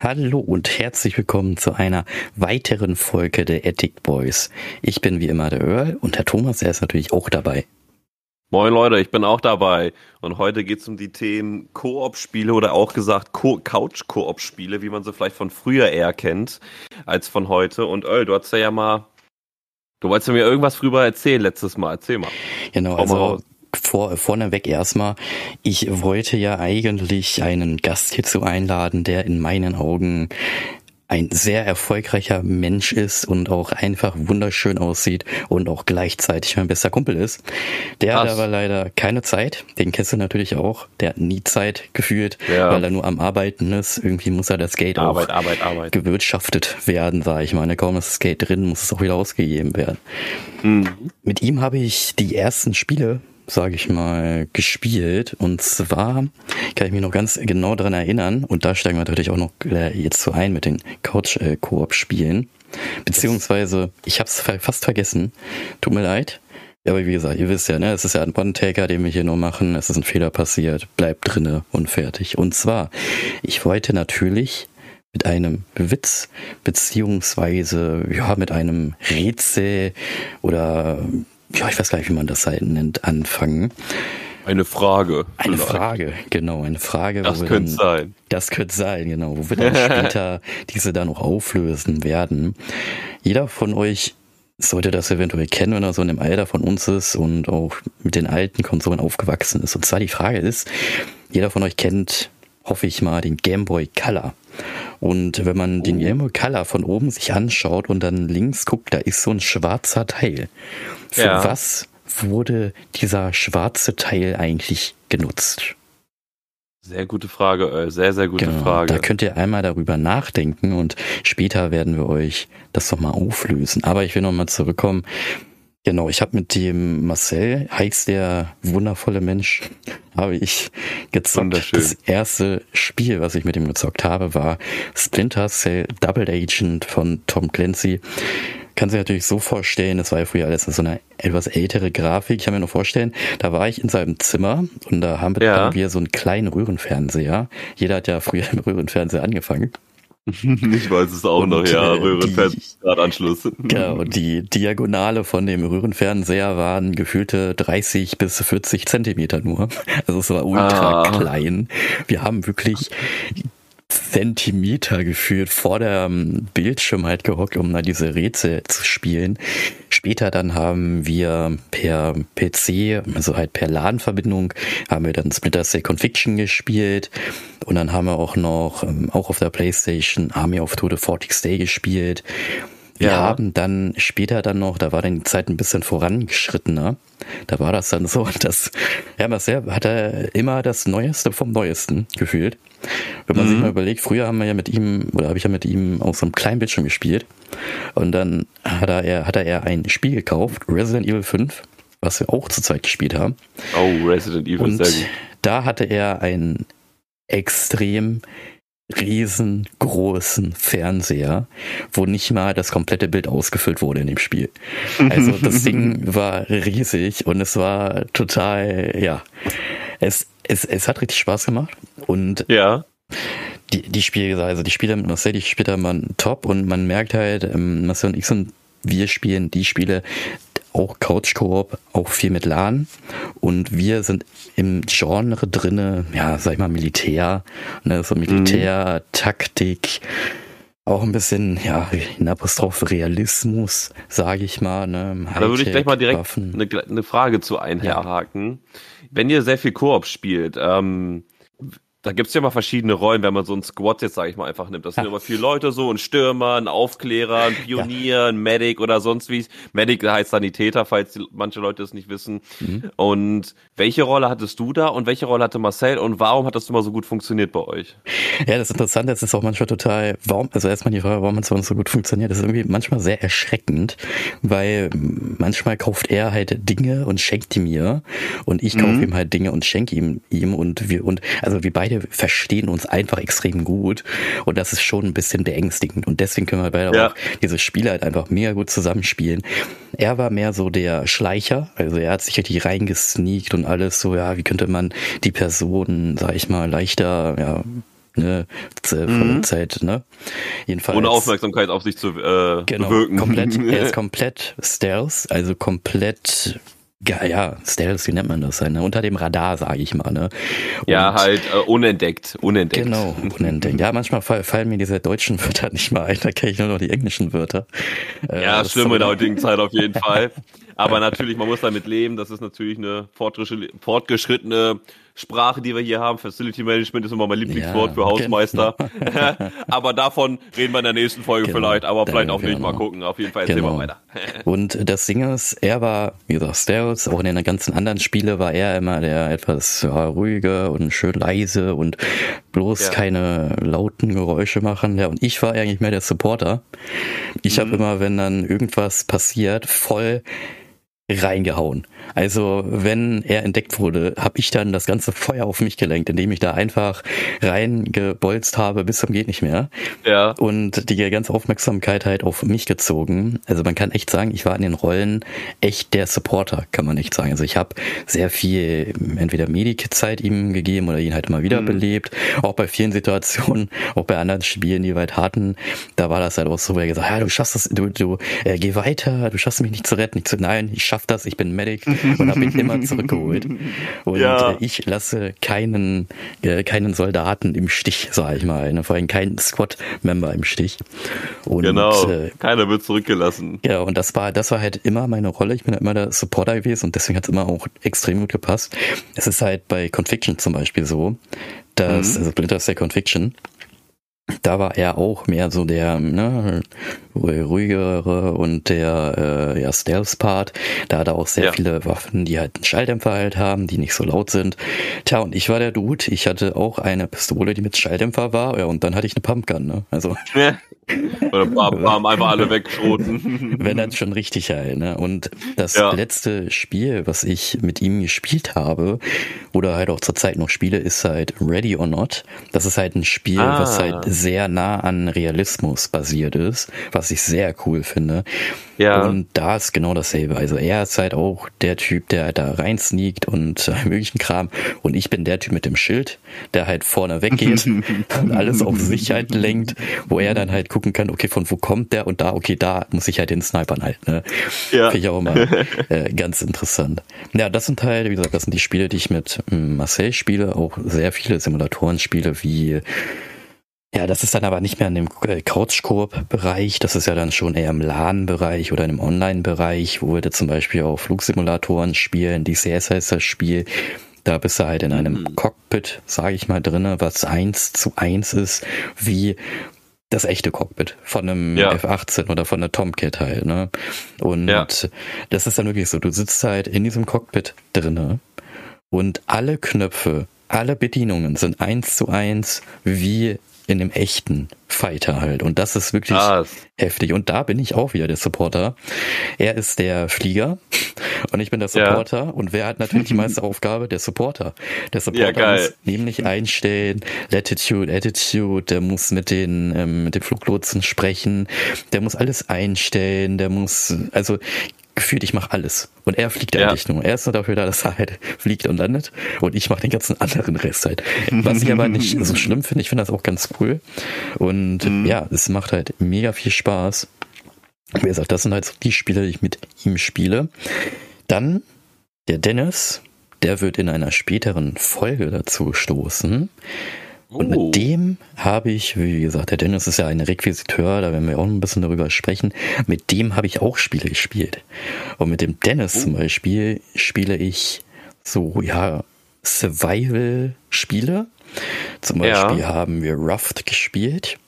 Hallo und herzlich willkommen zu einer weiteren Folge der Ethic Boys. Ich bin wie immer der Earl und der Thomas, der ist natürlich auch dabei. Moin Leute, ich bin auch dabei und heute geht es um die Themen Koop-Spiele oder auch gesagt Couch-Koop-Spiele, wie man sie vielleicht von früher eher kennt als von heute. Und Earl, du hast ja mal, du wolltest ja mir irgendwas früher erzählen letztes Mal, erzähl mal. Genau, also vor, vorneweg erstmal, ich wollte ja eigentlich einen Gast hierzu einladen, der in meinen Augen ein sehr erfolgreicher Mensch ist und auch einfach wunderschön aussieht und auch gleichzeitig mein bester Kumpel ist. Der Krass. hat aber leider keine Zeit. Den kennst du natürlich auch. Der hat nie Zeit gefühlt, ja. weil er nur am Arbeiten ist. Irgendwie muss er das Geld Arbeit, auch Arbeit, Arbeit. gewirtschaftet werden, sage ich mal. Kaum ist das Geld drin, muss es auch wieder ausgegeben werden. Mhm. Mit ihm habe ich die ersten Spiele sage ich mal, gespielt. Und zwar kann ich mich noch ganz genau daran erinnern, und da steigen wir natürlich auch noch äh, jetzt so ein mit den Couch-Koop-Spielen. Beziehungsweise, ich habe es fast vergessen. Tut mir leid. Aber wie gesagt, ihr wisst ja, ne, es ist ja ein One-Taker, den wir hier nur machen. Es ist ein Fehler passiert. Bleibt drinne und fertig. Und zwar, ich wollte natürlich mit einem Witz beziehungsweise ja mit einem Rätsel oder ja, ich weiß gar nicht, wie man das halt nennt, anfangen. Eine Frage. Eine vielleicht. Frage, genau, eine Frage. Das könnte sein. Das könnte sein, genau, wo wir dann später diese dann noch auflösen werden. Jeder von euch sollte das eventuell kennen, wenn er so in dem Alter von uns ist und auch mit den alten Konsolen aufgewachsen ist. Und zwar die Frage ist, jeder von euch kennt, hoffe ich mal, den Game Boy Color. Und wenn man den oh. Game Boy Color von oben sich anschaut und dann links guckt, da ist so ein schwarzer Teil. Für ja. was wurde dieser schwarze Teil eigentlich genutzt? Sehr gute Frage, sehr, sehr gute genau, Frage. Da könnt ihr einmal darüber nachdenken und später werden wir euch das nochmal auflösen. Aber ich will nochmal zurückkommen. Genau, ich habe mit dem Marcel, heißt der wundervolle Mensch, habe ich gezockt. Das erste Spiel, was ich mit ihm gezockt habe, war Splinter Cell Double Agent von Tom Clancy kann sich natürlich so vorstellen, das war ja früher alles so eine etwas ältere Grafik. Ich kann mir nur vorstellen, da war ich in seinem Zimmer und da haben wir, ja. wir so einen kleinen Röhrenfernseher. Jeder hat ja früher im Röhrenfernseher angefangen. Ich weiß es auch und noch, ja, äh, Röhrenfernseher-Anschluss. Genau, und die Diagonale von dem Röhrenfernseher waren gefühlte 30 bis 40 Zentimeter nur. Also es war ultra ah. klein. Wir haben wirklich Zentimeter gefühlt vor dem Bildschirm halt gehockt, um da diese Rätsel zu spielen. Später dann haben wir per PC, also halt per LAN-Verbindung, haben wir dann Splinter Cell Conviction gespielt und dann haben wir auch noch, ähm, auch auf der Playstation, Army of the 40 Day gespielt. Wir ja. haben dann später dann noch, da war dann die Zeit ein bisschen vorangeschrittener. Da war das dann so, dass ja, Marcel hat er immer das Neueste vom Neuesten gefühlt. Wenn man mhm. sich mal überlegt, früher haben wir ja mit ihm, oder habe ich ja mit ihm auf so einem kleinen Bildschirm gespielt. Und dann hat er, hat er ein Spiel gekauft, Resident Evil 5, was wir auch zu zweit gespielt haben. Oh, Resident Evil, Und sehr gut. Da hatte er ein extrem riesengroßen Fernseher, wo nicht mal das komplette Bild ausgefüllt wurde in dem Spiel. Also das Ding war riesig und es war total, ja, es, es, es hat richtig Spaß gemacht und ja. die, die Spiele, also die Spiele mit Marcel, die spielt man top und man merkt halt, ähm, Marcel und ich sind wir spielen die Spiele, auch Couch Koop, auch viel mit LAN. Und wir sind im Genre drinne, ja, sag ich mal, Militär, ne, so Militär, mhm. Taktik, auch ein bisschen, ja, in Apostrophe Realismus, sage ich mal. Ne, da würde ich gleich mal direkt eine, eine, Frage zu einhaken. Ja. Wenn ihr sehr viel Koop spielt, ähm, da gibt's ja mal verschiedene Rollen, wenn man so einen Squad jetzt, sage ich mal, einfach nimmt. Das sind ja. immer viele Leute so, ein Stürmer, ein Aufklärer, ein Pionier, ja. ein Medic oder sonst wie. Medic heißt Sanitäter, falls die, manche Leute es nicht wissen. Mhm. Und welche Rolle hattest du da und welche Rolle hatte Marcel und warum hat das immer so gut funktioniert bei euch? Ja, das Interessante ist, ist auch manchmal total, warum, also erstmal die Frage, warum es so gut funktioniert, das ist irgendwie manchmal sehr erschreckend, weil manchmal kauft er halt Dinge und schenkt die mir und ich kaufe mhm. ihm halt Dinge und schenke ihm, ihm und wir, und, also wir beide beide verstehen uns einfach extrem gut und das ist schon ein bisschen beängstigend und deswegen können wir beide ja. auch diese Spiele halt einfach mega gut zusammenspielen. Er war mehr so der Schleicher, also er hat sich richtig reingesneakt und alles so, ja, wie könnte man die Person, sag ich mal, leichter, ja, ne, von mhm. Zeit, ne? Jedenfalls. Ohne Aufmerksamkeit auf sich zu äh, genau, bewirken. Komplett, er ist komplett Stealth, also komplett ja, ja, Stealth, wie nennt man das? Ne? Unter dem Radar, sage ich mal. Ne? Und ja, halt äh, unentdeckt, unentdeckt. Genau, unentdeckt. Ja, manchmal fallen mir diese deutschen Wörter nicht mal ein, da kenne ich nur noch die englischen Wörter. Äh, ja, schlimm in der heutigen Zeit auf jeden Fall. Aber natürlich, man muss damit leben, das ist natürlich eine fortgeschrittene Sprache, die wir hier haben. Facility Management ist immer mein Lieblingswort ja, für Hausmeister. Genau. aber davon reden wir in der nächsten Folge genau, vielleicht, aber vielleicht auch nicht. Genau. Mal gucken. Auf jeden Fall erzählen genau. wir weiter. Und das Ding ist, er war, wie gesagt, Stealth, auch in den ganzen anderen Spiele war er immer der etwas ja, ruhige und schön leise und bloß ja. keine lauten Geräusche machen. Ja, und ich war eigentlich mehr der Supporter. Ich mhm. habe immer, wenn dann irgendwas passiert, voll reingehauen. Also wenn er entdeckt wurde, habe ich dann das ganze Feuer auf mich gelenkt, indem ich da einfach reingebolzt habe bis zum geht nicht mehr. Ja. Und die ganze Aufmerksamkeit halt auf mich gezogen. Also man kann echt sagen, ich war in den Rollen echt der Supporter, kann man echt sagen. Also ich habe sehr viel entweder Medikit-Zeit ihm gegeben oder ihn halt immer wieder mhm. belebt. Auch bei vielen Situationen, auch bei anderen Spielen, die wir halt hatten, da war das halt auch so, wo er gesagt, ja, du schaffst das, du, du äh, geh weiter, du schaffst mich nicht zu retten. Ich zu, nein, ich schaff das, ich bin Medic und habe ihn immer zurückgeholt. Und ja. Äh, ich lasse keinen, äh, keinen Soldaten im Stich, sag ich mal. Ne? Vor allem keinen Squad-Member im Stich. Und, genau, äh, keiner wird zurückgelassen. Ja, und das war, das war halt immer meine Rolle. Ich bin halt immer der Supporter gewesen und deswegen hat es immer auch extrem gut gepasst. Es ist halt bei Conviction zum Beispiel so, dass, mhm. also Splinter Cell Conviction, da war er auch mehr so der ne, ruhigere und der äh, ja, Stealth-Part. Da hat er auch sehr ja. viele Waffen, die halt einen Schalldämpfer halt haben, die nicht so laut sind. Tja, und ich war der Dude. Ich hatte auch eine Pistole, die mit Schalldämpfer war. Ja, und dann hatte ich eine Pumpgun. Ne? Also ja. Oder bam, einfach alle wegschroten. Wenn dann schon richtig halt. Ne? Und das ja. letzte Spiel, was ich mit ihm gespielt habe, oder halt auch zurzeit noch spiele, ist halt Ready or Not. Das ist halt ein Spiel, ah. was halt sehr nah an Realismus basiert ist, was ich sehr cool finde. Ja. Und da ist genau dasselbe. Also er ist halt auch der Typ, der da rein sneakt und möglichen Kram. Und ich bin der Typ mit dem Schild, der halt vorne weggeht und alles auf Sicherheit lenkt, wo er dann halt gucken kann, okay, von wo kommt der und da, okay, da muss ich halt den Snipern halten. Ne? Ja. Finde ich auch immer äh, ganz interessant. Ja, das sind halt, wie gesagt, das sind die Spiele, die ich mit Marcel spiele, auch sehr viele Simulatoren spiele, wie ja, das ist dann aber nicht mehr in dem äh, Couch-Koop-Bereich, das ist ja dann schon eher im LAN-Bereich oder im Online-Bereich, wo wir da zum Beispiel auch Flugsimulatoren spielen, DCS heißt das Spiel, da bist du halt in einem mhm. Cockpit, sage ich mal, drinne, was eins zu eins ist, wie das echte Cockpit von einem ja. F-18 oder von einer Tomcat halt, ne? Und ja. das ist dann wirklich so, du sitzt halt in diesem Cockpit drinne und alle Knöpfe, alle Bedienungen sind eins zu eins wie in dem echten Fighter halt. Und das ist wirklich ah. heftig. Und da bin ich auch wieder der Supporter. Er ist der Flieger und ich bin der Supporter. Ja. Und wer hat natürlich die meiste Aufgabe? Der Supporter. Der Supporter ja, muss nämlich einstellen, Latitude, Attitude, der muss mit den, ähm, mit den Fluglotsen sprechen, der muss alles einstellen, der muss, also gefühlt, ich mache alles. Und er fliegt ja. eigentlich nur. Er ist nur dafür da, dass er halt fliegt und landet. Und ich mache den ganzen anderen Rest halt. Was ich aber nicht so schlimm finde, ich finde das auch ganz cool. Und mhm. ja, es macht halt mega viel Spaß. Wie gesagt, das sind halt so die Spiele, die ich mit ihm spiele. Dann der Dennis, der wird in einer späteren Folge dazu stoßen. Und oh. mit dem habe ich, wie gesagt, der Dennis ist ja ein Requisiteur, da werden wir auch ein bisschen darüber sprechen. Mit dem habe ich auch Spiele gespielt. Und mit dem Dennis oh. zum Beispiel spiele ich so, ja, Survival-Spiele. Zum Beispiel ja. haben wir Ruffed gespielt.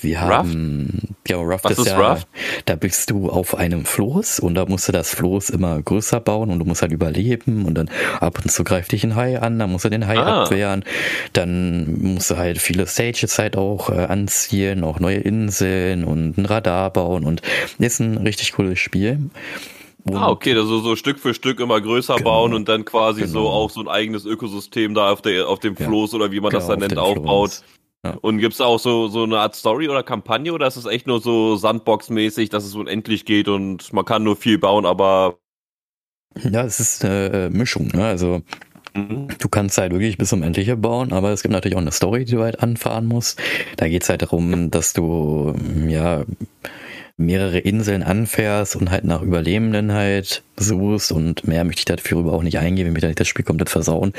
Wir haben, Raft? ja, Raft ist, ist ja, Raft? da bist du auf einem Floß und da musst du das Floß immer größer bauen und du musst halt überleben und dann ab und zu greift dich ein Hai an, dann musst du den Hai ah. abwehren, dann musst du halt viele Stages halt auch äh, anziehen, auch neue Inseln und ein Radar bauen und ist ein richtig cooles Spiel. Und ah, okay, also so Stück für Stück immer größer genau, bauen und dann quasi genau. so auch so ein eigenes Ökosystem da auf, der, auf dem Floß ja, oder wie man genau, das dann nennt, aufbaut. Floß. Ja. Und gibt's da auch so, so eine Art Story oder Kampagne oder ist es echt nur so Sandbox-mäßig, dass es unendlich geht und man kann nur viel bauen, aber. Ja, es ist eine äh, Mischung, ne? Also Mhm. Du kannst halt wirklich bis zum Endliche bauen, aber es gibt natürlich auch eine Story, die du halt anfahren musst. Da geht's halt darum, dass du ja mehrere Inseln anfährst und halt nach Überlebenden halt suchst und mehr möchte ich dafür auch nicht eingehen, wenn dann das Spiel komplett versauen.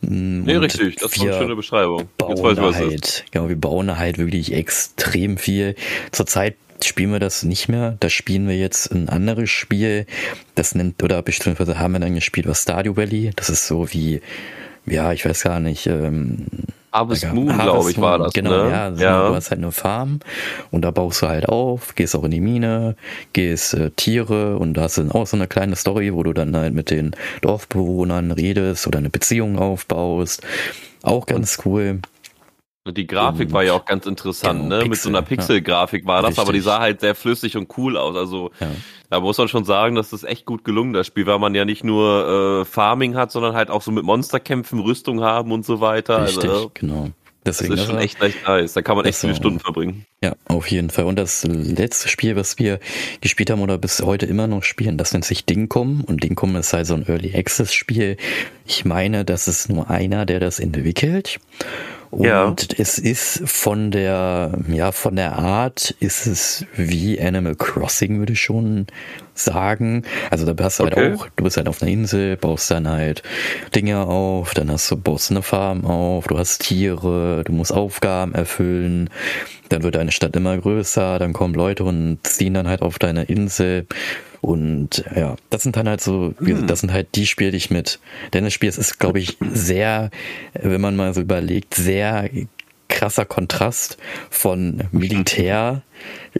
Mm, nee, und richtig, das ist eine schöne Beschreibung. Bauen weiß, da halt, genau, wir bauen halt wirklich extrem viel. Zurzeit spielen wir das nicht mehr. Da spielen wir jetzt ein anderes Spiel. Das nennt, oder beziehungsweise haben wir dann gespielt, was Stardew Valley. Das ist so wie, ja, ich weiß gar nicht, ähm, Harvest Moon, glaube ich, war das. Genau, ne? ja, so, ja. Du hast halt eine Farm und da baust du halt auf, gehst auch in die Mine, gehst äh, Tiere und da hast du dann auch so eine kleine Story, wo du dann halt mit den Dorfbewohnern redest oder eine Beziehung aufbaust. Auch ganz cool. Die Grafik war ja auch ganz interessant, genau, ne? Pixel, Mit so einer Pixel-Grafik war das, Richtig. aber die sah halt sehr flüssig und cool aus. Also ja. da muss man schon sagen, dass das echt gut gelungen, das Spiel, weil man ja nicht nur äh, Farming hat, sondern halt auch so mit Monsterkämpfen Rüstung haben und so weiter. Richtig, also, genau. Deswegen, das ist schon echt, echt nice. Da kann man echt viele Stunden verbringen. Ja, auf jeden Fall. Und das letzte Spiel, was wir gespielt haben oder bis heute immer noch spielen, das nennt sich Dingcom. Und Dingcom ist halt so ein Early Access Spiel. Ich meine, das ist nur einer, der das entwickelt. Und ja. es ist von der, ja, von der Art ist es wie Animal Crossing, würde ich schon sagen. Also da hast du halt okay. halt auch, du bist halt auf einer Insel, baust dann halt Dinge auf, dann hast du, baust eine Farm auf, du hast Tiere, du musst Aufgaben erfüllen, dann wird deine Stadt immer größer, dann kommen Leute und ziehen dann halt auf deine Insel und ja, das sind dann halt so, mhm. das sind halt die Spiele, die ich mit Dennis spiele. Es ist, glaube ich, sehr, wenn man mal so überlegt, sehr krasser Kontrast von Militär,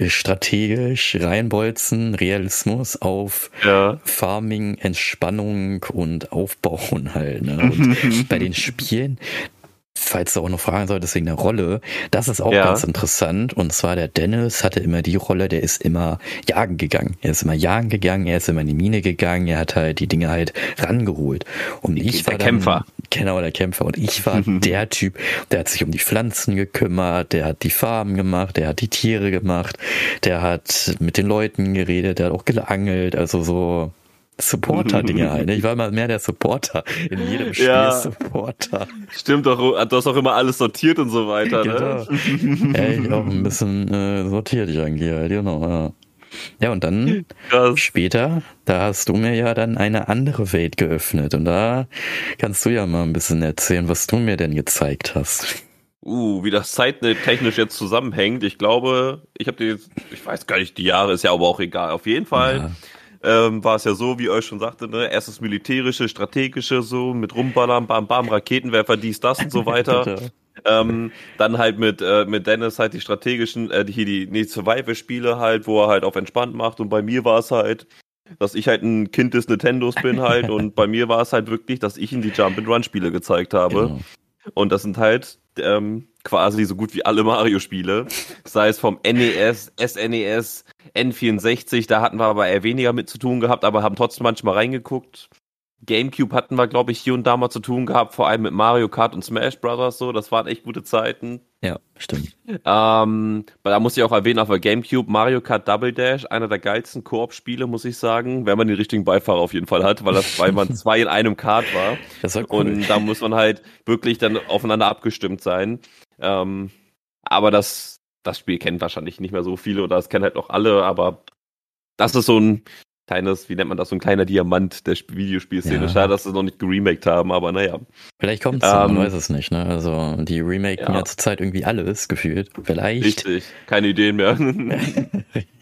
strategisch, reinbolzen, Realismus auf ja. Farming, Entspannung und Aufbauen halt. Ne? Und bei den Spielen, falls du auch noch fragen solltest wegen der Rolle, das ist auch ja. ganz interessant. Und zwar der Dennis hatte immer die Rolle, der ist immer jagen gegangen. Er ist immer jagen gegangen, er ist immer in die Mine gegangen, er hat halt die Dinge halt rangeholt. Und ich der war der Kämpfer. Genau, der Kämpfer. Und ich war der Typ, der hat sich um die Pflanzen gekümmert, der hat die Farben gemacht, der hat die Tiere gemacht, der hat mit den Leuten geredet, der hat auch geangelt, also so Supporter-Dinge halt. Ne? Ich war immer mehr der Supporter. In jedem Spiel ja. Supporter. Stimmt doch, du hast auch immer alles sortiert und so weiter, ne? genau. Ja, ich auch ein bisschen äh, sortiert ich eigentlich halt, genau, ja. Ja, und dann Krass. später, da hast du mir ja dann eine andere Welt geöffnet. Und da kannst du ja mal ein bisschen erzählen, was du mir denn gezeigt hast. Uh, wie das zeittechnisch jetzt zusammenhängt. Ich glaube, ich habe die, ich weiß gar nicht, die Jahre ist ja aber auch egal. Auf jeden Fall. Ja ähm, war es ja so, wie euch schon sagte, ne, erstes militärische, strategische, so mit Rumballern, bam, bam, Raketenwerfer, dies, das und so weiter. ähm, dann halt mit, äh, mit Dennis halt die strategischen, äh, hier die nee, Survival-Spiele halt, wo er halt auf entspannt macht und bei mir war es halt, dass ich halt ein Kind des Nintendos bin halt und bei mir war es halt wirklich, dass ich ihm die Jump-and-Run-Spiele gezeigt habe. Genau. Und das sind halt ähm, quasi so gut wie alle Mario-Spiele, sei es vom NES, SNES, N64, da hatten wir aber eher weniger mit zu tun gehabt, aber haben trotzdem manchmal reingeguckt. Gamecube hatten wir, glaube ich, hier und da mal zu tun gehabt, vor allem mit Mario Kart und Smash Brothers so. Das waren echt gute Zeiten. Ja, stimmt. Ähm, da muss ich auch erwähnen, auf der Gamecube Mario Kart Double Dash, einer der geilsten Koop-Spiele, muss ich sagen, wenn man den richtigen Beifahrer auf jeden Fall hat, weil das, weil man zwei in einem Kart war. Das war cool. Und da muss man halt wirklich dann aufeinander abgestimmt sein. Ähm, aber das, das Spiel kennt wahrscheinlich nicht mehr so viele oder das kennen halt noch alle, aber das ist so ein kleines, wie nennt man das, so ein kleiner Diamant der Videospielszene. Ja. Schade, dass sie es noch nicht geremaked haben, aber naja. Vielleicht kommt es, ähm, man weiß es nicht, ne? Also die remaken ja. ja zurzeit irgendwie alles gefühlt. Vielleicht. Richtig, keine Ideen mehr.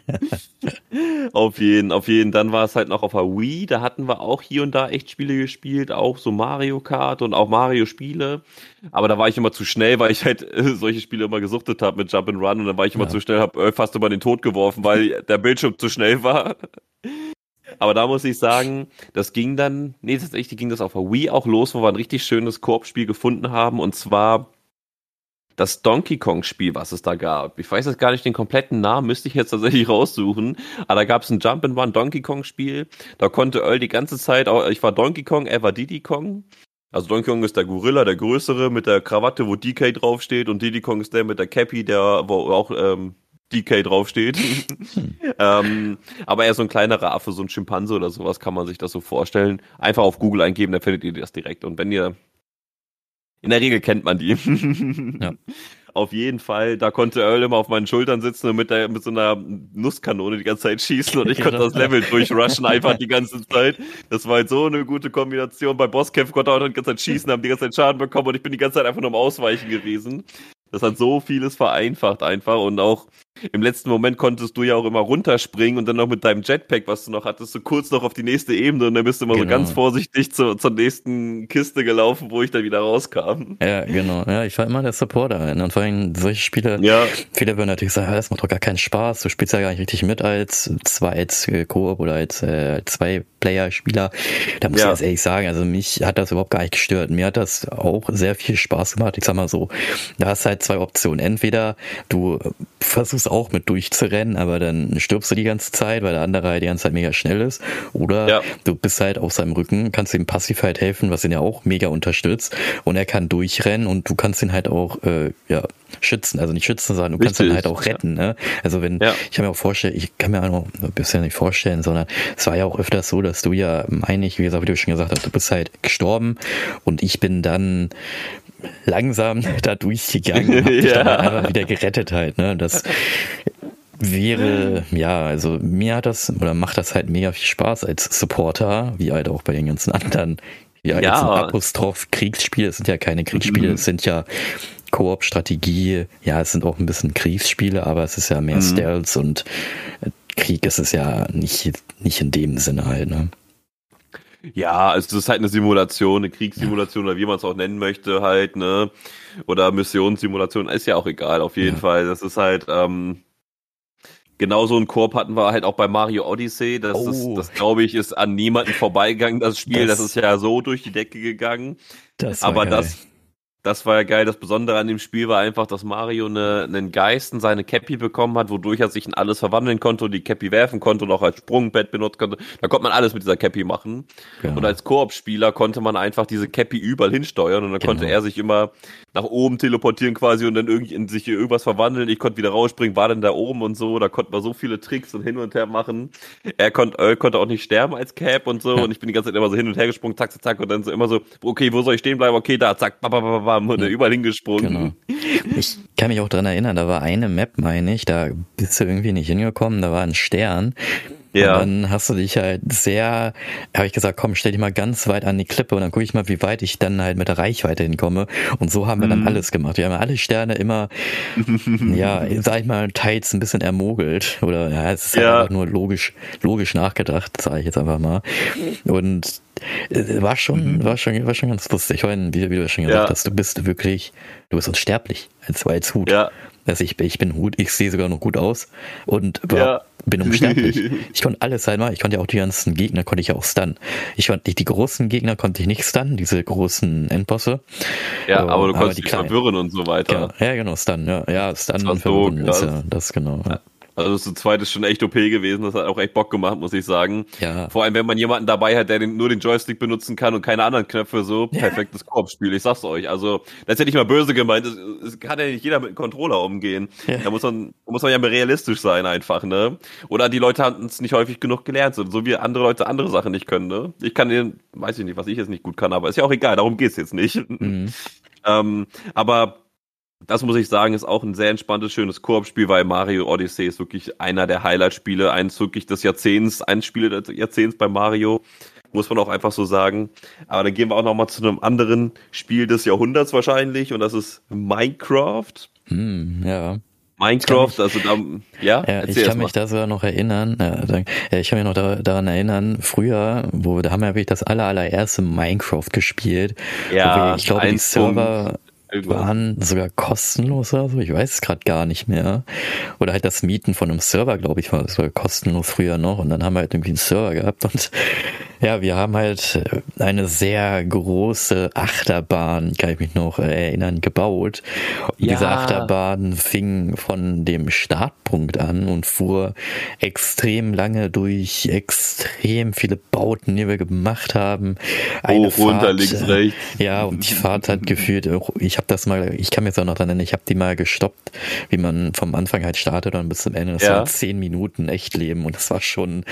auf jeden, auf jeden. Dann war es halt noch auf der Wii. Da hatten wir auch hier und da echt Spiele gespielt, auch so Mario Kart und auch Mario-Spiele. Aber da war ich immer zu schnell, weil ich halt äh, solche Spiele immer gesuchtet habe mit Jump and Run und dann war ich immer ja. zu schnell, hab äh, fast immer den Tod geworfen, weil der Bildschirm zu schnell war. Aber da muss ich sagen, das ging dann, nee, tatsächlich ging das auf der Wii auch los, wo wir ein richtig schönes Koop-Spiel gefunden haben und zwar das Donkey Kong Spiel, was es da gab. Ich weiß jetzt gar nicht den kompletten Namen, müsste ich jetzt tatsächlich raussuchen. Aber da gab es ein Jump and One Donkey Kong Spiel. Da konnte Earl die ganze Zeit, ich war Donkey Kong, er war Diddy Kong. Also Donkey Kong ist der Gorilla, der größere, mit der Krawatte, wo DK draufsteht und Diddy Kong ist der mit der Cappy, der wo auch ähm, DK draufsteht. Hm. ähm, aber eher so ein kleinerer Affe, so ein Schimpanse oder sowas kann man sich das so vorstellen. Einfach auf Google eingeben, dann findet ihr das direkt. Und wenn ihr in der Regel kennt man die. ja. Auf jeden Fall, da konnte Earl immer auf meinen Schultern sitzen und mit, der, mit so einer Nusskanone die ganze Zeit schießen und ich konnte das Level durchrushen einfach die ganze Zeit. Das war halt so eine gute Kombination. Bei Bosskämpfen konnte er auch die ganze Zeit schießen, haben die ganze Zeit Schaden bekommen und ich bin die ganze Zeit einfach nur am Ausweichen gewesen. Das hat so vieles vereinfacht einfach und auch im letzten Moment konntest du ja auch immer runterspringen und dann noch mit deinem Jetpack, was du noch hattest, so kurz noch auf die nächste Ebene und dann bist du immer genau. so ganz vorsichtig zur, zur nächsten Kiste gelaufen, wo ich dann wieder rauskam. Ja, genau. Ja, ich war immer der Supporter. Und vor allem solche Spiele, ja. viele würden natürlich sagen, das macht doch gar keinen Spaß, du spielst ja gar nicht richtig mit als zwei, als äh, Koop oder als äh, zwei Player-Spieler. Da muss ja. ich ganz ehrlich sagen, also mich hat das überhaupt gar nicht gestört. Mir hat das auch sehr viel Spaß gemacht. Ich sag mal so, da hast halt zwei Optionen. Entweder du versuchst auch mit durchzurennen, aber dann stirbst du die ganze Zeit, weil der andere halt die ganze Zeit mega schnell ist. Oder ja. du bist halt auf seinem Rücken, kannst ihm passiv halt helfen, was ihn ja auch mega unterstützt. Und er kann durchrennen und du kannst ihn halt auch äh, ja, schützen. Also nicht schützen, sondern du Richtig. kannst ihn halt auch retten. Ne? Also wenn, ja. ich kann mir auch vorstellen, ich kann mir auch noch ein bisschen nicht vorstellen, sondern es war ja auch öfters so, dass du ja, meine ich, wie gesagt, wie du schon gesagt hast, du bist halt gestorben und ich bin dann langsam da durchgegangen und ja. dann halt einfach wieder gerettet halt. Ne? Das wäre, ja, also mir hat das oder macht das halt mega viel Spaß als Supporter, wie halt auch bei den ganzen anderen. Ja, ja. jetzt ein Apostroph Kriegsspiele, es sind ja keine Kriegsspiele, mhm. es sind ja Koop-Strategie, ja, es sind auch ein bisschen Kriegsspiele, aber es ist ja mehr mhm. Stealth und Krieg ist es ja nicht, nicht in dem Sinne halt, ne? Ja, also das ist halt eine Simulation, eine Kriegssimulation oder wie man es auch nennen möchte, halt, ne? Oder Missionssimulation, ist ja auch egal, auf jeden ja. Fall. Das ist halt, ähm, genau so ein Korb hatten wir halt auch bei Mario Odyssey. Das, oh. ist, das glaube ich, ist an niemanden vorbeigegangen, das Spiel. Das, das, ist ja so durch die Decke gegangen. Das Aber geil. das, das war ja geil. Das Besondere an dem Spiel war einfach, dass Mario eine, einen Geist in seine Cappy bekommen hat, wodurch er sich in alles verwandeln konnte und die Cappy werfen konnte und auch als Sprungbett benutzen konnte. Da konnte man alles mit dieser Cappy machen. Genau. Und als Koop-Spieler konnte man einfach diese Cappy überall hinsteuern und dann genau. konnte er sich immer nach oben teleportieren quasi und dann irgendwie in sich irgendwas verwandeln. Ich konnte wieder rausspringen, war dann da oben und so. Da konnte man so viele Tricks und hin und her machen. Er konnte, er konnte auch nicht sterben als Cap und so. Ja. Und ich bin die ganze Zeit immer so hin und her gesprungen, zack, zack, zack. Und dann so immer so, okay, wo soll ich stehen bleiben? Okay, da, zack, bam, bam, bam, bam. Und ja. überall hingesprungen. Genau. Ich kann mich auch dran erinnern, da war eine Map, meine ich, da bist du irgendwie nicht hingekommen, da war ein Stern. Ja. Und dann hast du dich halt sehr, habe ich gesagt, komm, stell dich mal ganz weit an die Klippe und dann gucke ich mal, wie weit ich dann halt mit der Reichweite hinkomme. Und so haben wir dann mhm. alles gemacht. Wir haben alle Sterne immer, ja, sag ich mal, teils ein bisschen ermogelt. Oder ja, es ist ja. einfach nur logisch, logisch nachgedacht, sage ich jetzt einfach mal. Und äh, war schon, mhm. war schon, war schon ganz lustig. Ich meine, wie, wie du schon gesagt ja. hast, du bist wirklich, du bist unsterblich als, als Hut. Ja. Also ich, ich bin Hut, ich sehe sogar noch gut aus und ja. Bin unsterblich. ich konnte alles einmal, ich konnte ja auch die ganzen Gegner, konnte ich ja auch stunnen. Ich konnte die, die großen Gegner konnte ich nicht stunnen, diese großen Endbosse. Ja, aber du konntest dich verwirren und so weiter. Genau. Ja, genau, stunnen, ja. Ja, stunnen und verwirren so, ist ja das genau. Ja. Also das zweite ist schon echt OP gewesen. Das hat auch echt Bock gemacht, muss ich sagen. Ja. Vor allem, wenn man jemanden dabei hat, der den, nur den Joystick benutzen kann und keine anderen Knöpfe, so perfektes Koop-Spiel. Ich sag's euch. Also, das ist ja nicht mal böse gemeint. Es, es kann ja nicht jeder mit einem Controller umgehen. Ja. Da muss man, muss man ja mal realistisch sein einfach, ne? Oder die Leute haben es nicht häufig genug gelernt, so, so wie andere Leute andere Sachen nicht können, ne? Ich kann den, weiß ich nicht, was ich jetzt nicht gut kann, aber ist ja auch egal. Darum geht's jetzt nicht. Mhm. ähm, aber das muss ich sagen, ist auch ein sehr entspanntes, schönes Koop-Spiel, weil Mario Odyssey ist wirklich einer der Highlight-Spiele, eins wirklich des Jahrzehnts, ein Spiel des Jahrzehnts bei Mario. Muss man auch einfach so sagen. Aber dann gehen wir auch noch mal zu einem anderen Spiel des Jahrhunderts wahrscheinlich und das ist Minecraft. Hm, ja. Minecraft, mich, also da, ja, ja ich kann mich da sogar noch erinnern, ja, ich kann mich noch da, daran erinnern, früher, wo, da haben wir wirklich das aller, allererste Minecraft gespielt. Ja, wir, ich glaube, die Server. Waren sogar kostenlos oder so, ich weiß es gerade gar nicht mehr. Oder halt das Mieten von einem Server, glaube ich, war sogar kostenlos früher noch. Und dann haben wir halt irgendwie einen Server gehabt und Ja, wir haben halt eine sehr große Achterbahn, kann ich mich noch erinnern, gebaut. Ja. Diese Achterbahn fing von dem Startpunkt an und fuhr extrem lange durch extrem viele Bauten, die wir gemacht haben. Eine Hoch, Fahrt, runter, links, rechts. Ja, und die Fahrt hat gefühlt, ich habe das mal, ich kann mir jetzt auch noch dran erinnern, ich habe die mal gestoppt, wie man vom Anfang halt startet und bis zum Ende. Das ja. waren zehn Minuten Echtleben und das war schon.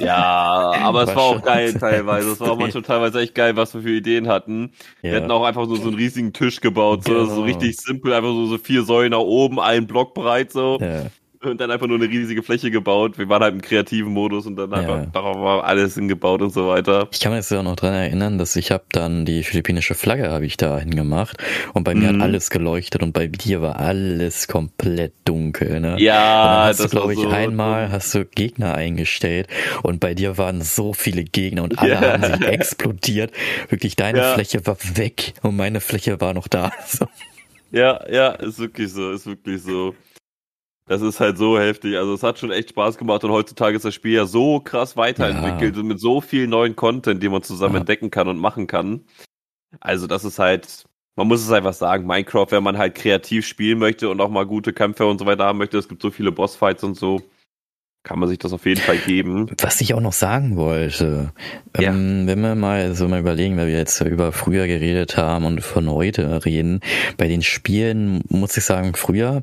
Ja, aber es war, war auch geil teilweise. Es war manchmal teilweise echt geil, was wir für Ideen hatten. Ja. Wir hatten auch einfach so, so einen riesigen Tisch gebaut, so, genau. so richtig simpel, einfach so, so vier Säulen nach oben, ein Block breit so. Ja und dann einfach nur eine riesige Fläche gebaut. Wir waren halt im kreativen Modus und dann einfach ja. darauf war alles hingebaut und so weiter. Ich kann mich jetzt auch noch dran erinnern, dass ich habe dann die philippinische Flagge habe ich da hingemacht und bei mir mhm. hat alles geleuchtet und bei dir war alles komplett dunkel. Ne? Ja, hast das glaube ich so einmal hast du Gegner eingestellt und bei dir waren so viele Gegner und alle yeah. haben sich explodiert. Wirklich deine ja. Fläche war weg und meine Fläche war noch da. So. Ja, ja, ist wirklich so, ist wirklich so. Das ist halt so heftig. Also es hat schon echt Spaß gemacht und heutzutage ist das Spiel ja so krass weiterentwickelt ja. und mit so viel neuen Content, den man zusammen ja. entdecken kann und machen kann. Also das ist halt, man muss es einfach sagen, Minecraft, wenn man halt kreativ spielen möchte und auch mal gute Kämpfe und so weiter haben möchte, es gibt so viele Bossfights und so, kann man sich das auf jeden Fall geben. Was ich auch noch sagen wollte, ja. ähm, wenn wir mal so mal überlegen, weil wir jetzt über früher geredet haben und von heute reden, bei den Spielen muss ich sagen, früher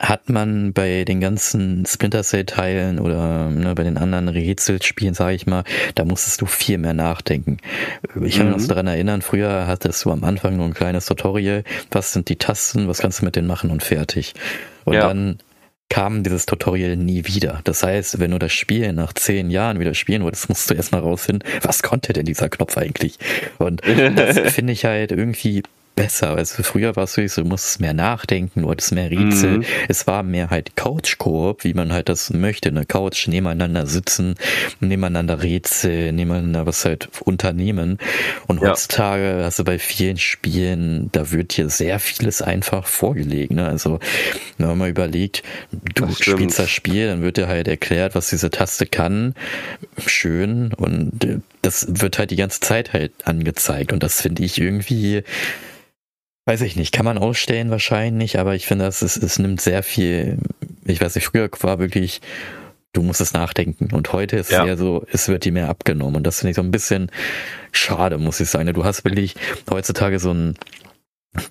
hat man bei den ganzen Splinter Cell Teilen oder ne, bei den anderen Rätselspielen, sage ich mal, da musstest du viel mehr nachdenken. Ich kann mhm. mich noch daran erinnern, früher hattest du am Anfang nur ein kleines Tutorial, was sind die Tasten, was kannst du mit denen machen und fertig. Und ja. dann kam dieses Tutorial nie wieder. Das heißt, wenn du das Spiel nach zehn Jahren wieder spielen wolltest, musst du erstmal rausfinden, was konnte denn dieser Knopf eigentlich? Und das finde ich halt irgendwie besser. Also früher war es so, du musstest mehr nachdenken, du hattest mehr Rätsel. Mhm. Es war mehr halt Couch-Koop, wie man halt das möchte. Eine Couch nebeneinander sitzen, nebeneinander Rätsel, nebeneinander was halt unternehmen. Und ja. heutzutage hast du bei vielen Spielen, da wird dir sehr vieles einfach vorgelegt. Ne? Also wenn man mal überlegt, du das spielst das Spiel, dann wird dir halt erklärt, was diese Taste kann. Schön. Und äh, das wird halt die ganze Zeit halt angezeigt. Und das finde ich irgendwie Weiß ich nicht, kann man ausstellen wahrscheinlich, aber ich finde, es, es nimmt sehr viel, ich weiß nicht, früher war wirklich, du musst es nachdenken und heute ist ja. es eher so, es wird dir mehr abgenommen und das finde ich so ein bisschen schade, muss ich sagen. Du hast wirklich heutzutage so ein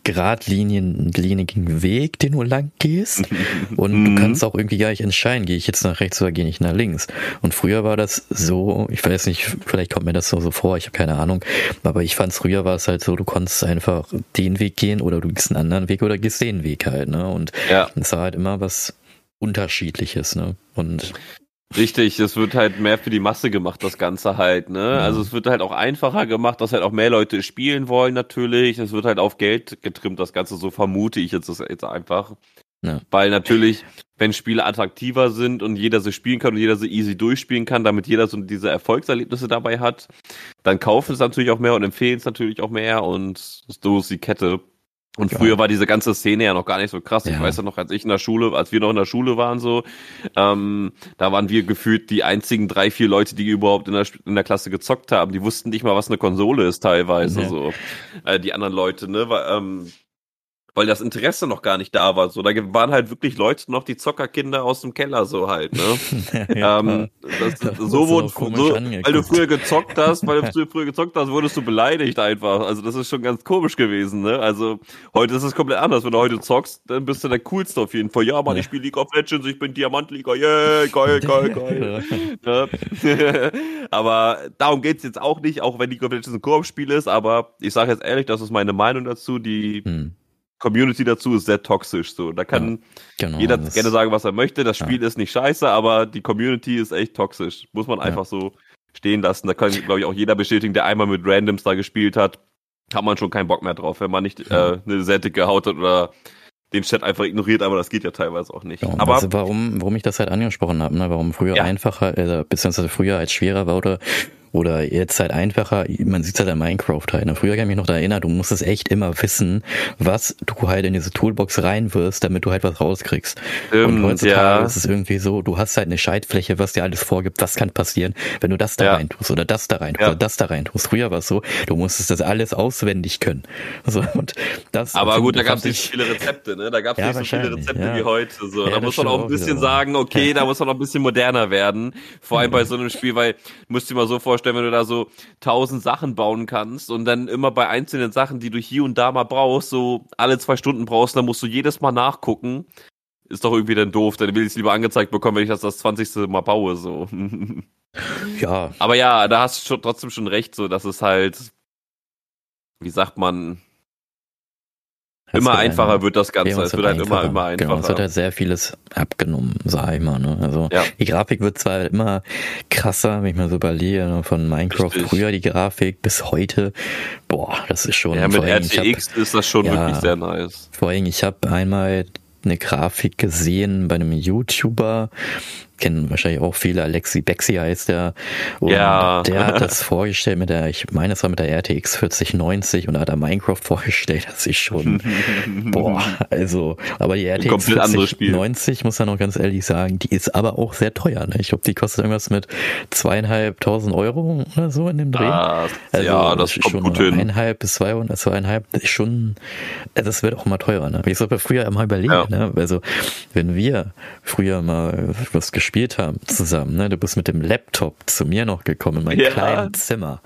geradlinigen Weg, den du lang gehst. Und du mhm. kannst auch irgendwie gar nicht entscheiden, gehe ich jetzt nach rechts oder gehe ich nach links. Und früher war das so, ich weiß nicht, vielleicht kommt mir das so, so vor, ich habe keine Ahnung. Aber ich fand früher war es halt so, du konntest einfach den Weg gehen oder du gehst einen anderen Weg oder gehst den Weg halt, ne? Und ja. es war halt immer was Unterschiedliches, ne? Und Richtig, es wird halt mehr für die Masse gemacht, das Ganze halt, ne? Ja. Also es wird halt auch einfacher gemacht, dass halt auch mehr Leute spielen wollen natürlich. Es wird halt auf Geld getrimmt, das Ganze, so vermute ich jetzt, das jetzt einfach. Ja. Weil natürlich, wenn Spiele attraktiver sind und jeder sie spielen kann und jeder sie easy durchspielen kann, damit jeder so diese Erfolgserlebnisse dabei hat, dann kaufen es natürlich auch mehr und empfehlen es natürlich auch mehr und so ist die Kette. Und früher war diese ganze Szene ja noch gar nicht so krass. Ja. Ich weiß ja noch, als ich in der Schule, als wir noch in der Schule waren, so, ähm, da waren wir gefühlt die einzigen drei, vier Leute, die überhaupt in der, in der Klasse gezockt haben. Die wussten nicht mal, was eine Konsole ist teilweise. Ja. So, äh, die anderen Leute, ne? Weil, ähm, weil das Interesse noch gar nicht da war. So, da waren halt wirklich Leute noch die Zockerkinder aus dem Keller so halt. Ne? ja, ähm, das, das so wurde, so, weil du früher gezockt hast, weil du früher gezockt hast, wurdest du beleidigt einfach. Also das ist schon ganz komisch gewesen. Ne? Also heute ist es komplett anders. Wenn du heute zockst, dann bist du der coolste auf jeden Fall. Ja, Mann, ich spiele League of Legends, ich bin Diamantliga, yeah, geil, geil, geil. ne? aber darum geht's jetzt auch nicht, auch wenn League of Legends ein Koop-Spiel ist. Aber ich sage jetzt ehrlich, das ist meine Meinung dazu. Die hm Community dazu ist sehr toxisch. So, da kann ja, genau, jeder gerne sagen, was er möchte. Das Spiel ja. ist nicht scheiße, aber die Community ist echt toxisch. Muss man einfach ja. so stehen lassen. Da kann, glaube ich, auch jeder bestätigen, der einmal mit Randoms da gespielt hat, hat man schon keinen Bock mehr drauf, wenn man nicht äh, eine sehr dicke Haut hat oder den Chat einfach ignoriert, aber das geht ja teilweise auch nicht. Ja, aber also warum, warum ich das halt angesprochen habe, ne? warum früher einfacher, äh, beziehungsweise früher als schwerer war oder jetzt halt einfacher, man sieht es halt an Minecraft halt. Ne? Früher kann ich mich noch da erinnern, du musstest echt immer wissen, was du halt in diese Toolbox reinwirfst, damit du halt was rauskriegst. Ähm, und heutzutage ja. ist es irgendwie so, du hast halt eine Schaltfläche, was dir alles vorgibt, was kann passieren, wenn du das da Ja. rein tust oder das da rein tust Ja. oder das da rein tust. Früher war es so, du musstest das alles auswendig können. So, und das Aber gut, da gab es nicht ich- viele Rezepte, ne? Da gab es nicht so viele Rezepte wie heute. So. Da muss man auch ein stimmt auch bisschen wieder. sagen, okay, da muss man noch ein bisschen moderner werden. Vor allem bei so einem Spiel, weil musst dir mal so vorstellen, wenn du da so tausend Sachen bauen kannst und dann immer bei einzelnen Sachen, die du hier und da mal brauchst, so alle zwei Stunden brauchst, dann musst du jedes Mal nachgucken. Ist doch irgendwie dann doof, dann will ich es lieber angezeigt bekommen, wenn ich das das 20. Mal baue, so. ja, Aber ja, da hast du trotzdem schon recht, so, dass es halt, wie sagt man, immer halt einfacher eine- wird das Ganze. Es wird halt immer, immer Genau, es wird einfacher. halt sehr vieles abgenommen, sag ich mal. Ne? Also Ja. die Grafik wird zwar immer krasser, wenn ich mal so überlege, ne? von Minecraft Richtig. früher die Grafik bis heute. Boah, das ist schon. Ja, mit ich hab- RTX ist das schon Ja. wirklich sehr nice. Vor allem, ich habe einmal eine Grafik gesehen bei einem YouTuber, kennen wahrscheinlich auch viele, Alexi Bexi heißt der. Und Ja. der hat das vorgestellt mit der, ich meine, es war mit der RTX 4090 und da hat er Minecraft vorgestellt, das ist schon, boah, also, aber die RTX komplett anderes Spiel. 4090, muss man noch ganz ehrlich sagen, die ist aber auch sehr teuer, ne? Ich glaube, die kostet irgendwas mit zweieinhalbtausend Euro oder so in dem Dreh. Das, Also, ja, das ist schon gut eineinhalb bis zweihundert, zweieinhalb, das ist schon, also das wird auch mal teurer, ne? Ich habe früher immer überlegt, Ja. ne? Also, wenn wir früher mal was gespielt haben zusammen, ne? Du bist mit dem Laptop zu mir noch gekommen in mein Ja. kleines Zimmer.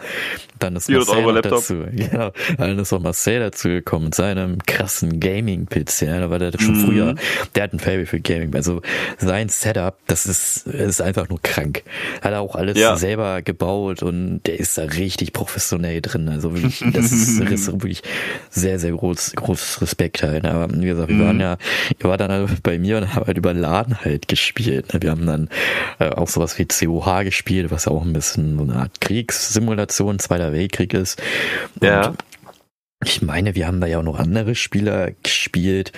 Dann ist 400 Marcel dazu. Ja, dann ist auch Marcel dazu gekommen mit seinem krassen Gaming-PC. Ja, da war der schon Mhm. früher, der hat ein Fable für Gaming. Also sein Setup, das ist, ist einfach nur krank. Hat er auch alles Ja. selber gebaut und der ist da richtig professionell drin. Also wirklich, das ist, das ist wirklich sehr, sehr groß, groß Respekt halt. Aber wie gesagt, wir Mhm. waren ja, ihr war dann halt bei mir und haben halt über LAN halt gespielt. Wir haben dann äh, auch sowas wie COH gespielt, was ja auch ein bisschen so eine Art Kriegssimulation, Zweiter Weltkrieg ist. Und Ja. ich meine, wir haben da ja auch noch andere Spieler gespielt.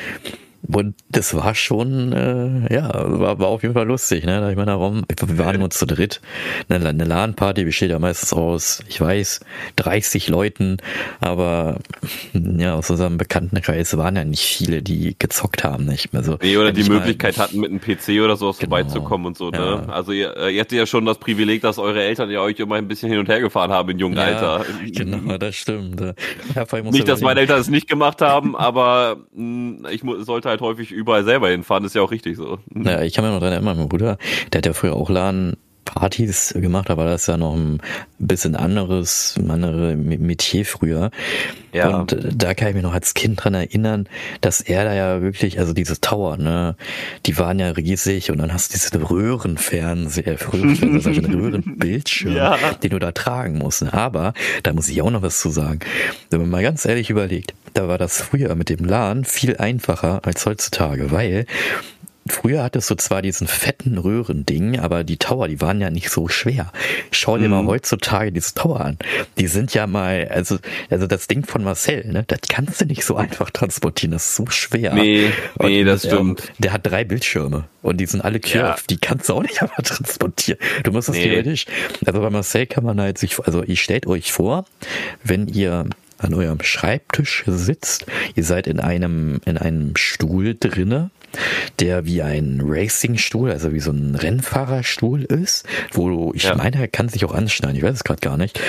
Und das war schon, äh, ja, war, war auf jeden Fall lustig, ne? Ich meine, darum, wir waren nur zu dritt. Eine, eine LAN-Party besteht ja meistens aus, ich weiß, 30 Leuten, aber ja, aus unserem Bekanntenkreis waren ja nicht viele, die gezockt haben, nicht? Also, Nee, oder die ich mal- Möglichkeit hatten, mit einem PC oder sowas Genau. vorbeizukommen und so, ne? Ja. Also ihr, äh, ihr hattet ja schon das Privileg, dass eure Eltern ja euch immer ein bisschen hin und her gefahren haben in jungen ja, Alter. Genau, das stimmt. Ja, Nicht, dass meine Eltern es nicht gemacht haben, aber mh, ich mu- sollte halt häufig überall selber hinfahren, ist ja auch richtig so. Ja, ich kann mich noch dran erinnern, mein Bruder, der hat ja früher auch LAN-Partys gemacht, aber das ist ja noch ein bisschen anderes, andere Metier früher. Ja. Und da kann ich mich noch als Kind dran erinnern, dass er da ja wirklich, also diese Tower, ne, die waren ja riesig und dann hast du diesen Röhrenfernseher, Röhrenfernseher, schon, Röhrenbildschirm, Ja. den du da tragen musst. ne. Aber da muss ich auch noch was zu sagen. Wenn man mal ganz ehrlich überlegt, da war das früher mit dem LAN viel einfacher als heutzutage, weil Früher hattest du zwar diesen fetten Röhrending, aber die Tower, die waren ja nicht so schwer. Schau dir Mhm. mal heutzutage diese Tower an. Die sind ja mal, also, also das Ding von Marcel, ne, das kannst du nicht so einfach transportieren. Das ist so schwer. Nee, Und, nee, das ähm, stimmt. Der hat drei Bildschirme und die sind alle curved. Ja. Die kannst du auch nicht einfach transportieren. Du musst es Nee. theoretisch. Also bei Marcel kann man halt sich, also ihr stellt euch vor, wenn ihr an eurem Schreibtisch sitzt, ihr seid in einem, in einem Stuhl drinne, der wie ein Racingstuhl, also wie so ein Rennfahrerstuhl ist, wo ich Ja. meine, er kann sich auch anschneiden, ich weiß es gerade gar nicht.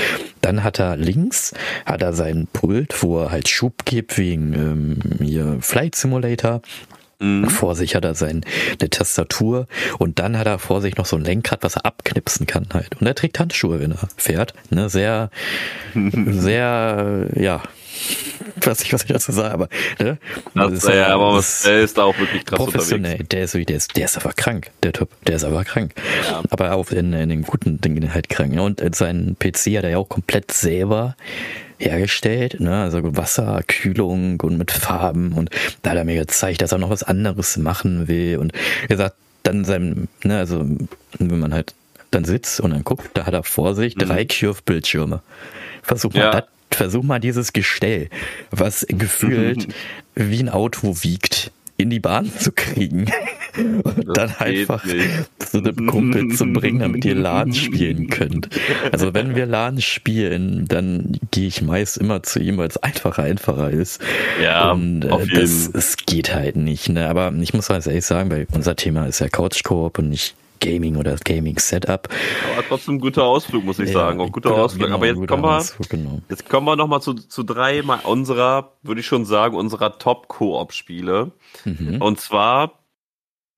Dann hat er links, hat er seinen Pult, wo er halt Schub gibt wegen ähm, hier Flight Simulator. Mhm. Vor sich hat er sein, eine Tastatur und dann hat er vor sich noch so ein Lenkrad, was er abknipsen kann halt. Und er trägt Handschuhe, wenn er fährt. Ne, sehr, sehr, ja, ich weiß nicht, was ich dazu sage, aber, ne? Das, ist ja, aber das- der ist da auch wirklich krass professionell. unterwegs. Der ist, der ist, der ist aber krank, der Typ. Der ist aber krank. Ja. Aber auch in, in den guten Dingen halt krank. ne? Und sein PC hat er ja auch komplett selber hergestellt, ne, also Wasserkühlung und mit Farben und da hat er mir gezeigt, dass er noch was anderes machen will und wie gesagt, dann sein, ne, also wenn man halt dann sitzt und dann guckt, da hat er vor sich drei Curve-Bildschirme. Versuch mal Ja. das versuch mal dieses Gestell, was gefühlt wie ein Auto wiegt, in die Bahn zu kriegen und dann einfach nicht. zu einem Kumpel zu bringen, damit ihr LAN spielen könnt. Also wenn wir LAN spielen, dann gehe ich meist immer zu ihm, weil es einfacher, einfacher ist. Ja, und äh, das, es geht halt nicht. Ne? Aber ich muss halt ehrlich sagen, weil unser Thema ist ja Couch Coop und nicht Gaming oder Gaming Setup. Aber trotzdem ein guter Ausflug, muss ich ja, sagen. Auch guter genau, Ausflug. Aber jetzt kommen wir, Ausflug, genau. jetzt kommen wir nochmal zu, zu drei mal unserer, würde ich schon sagen, unserer Top-Koop-Spiele. Mhm. Und zwar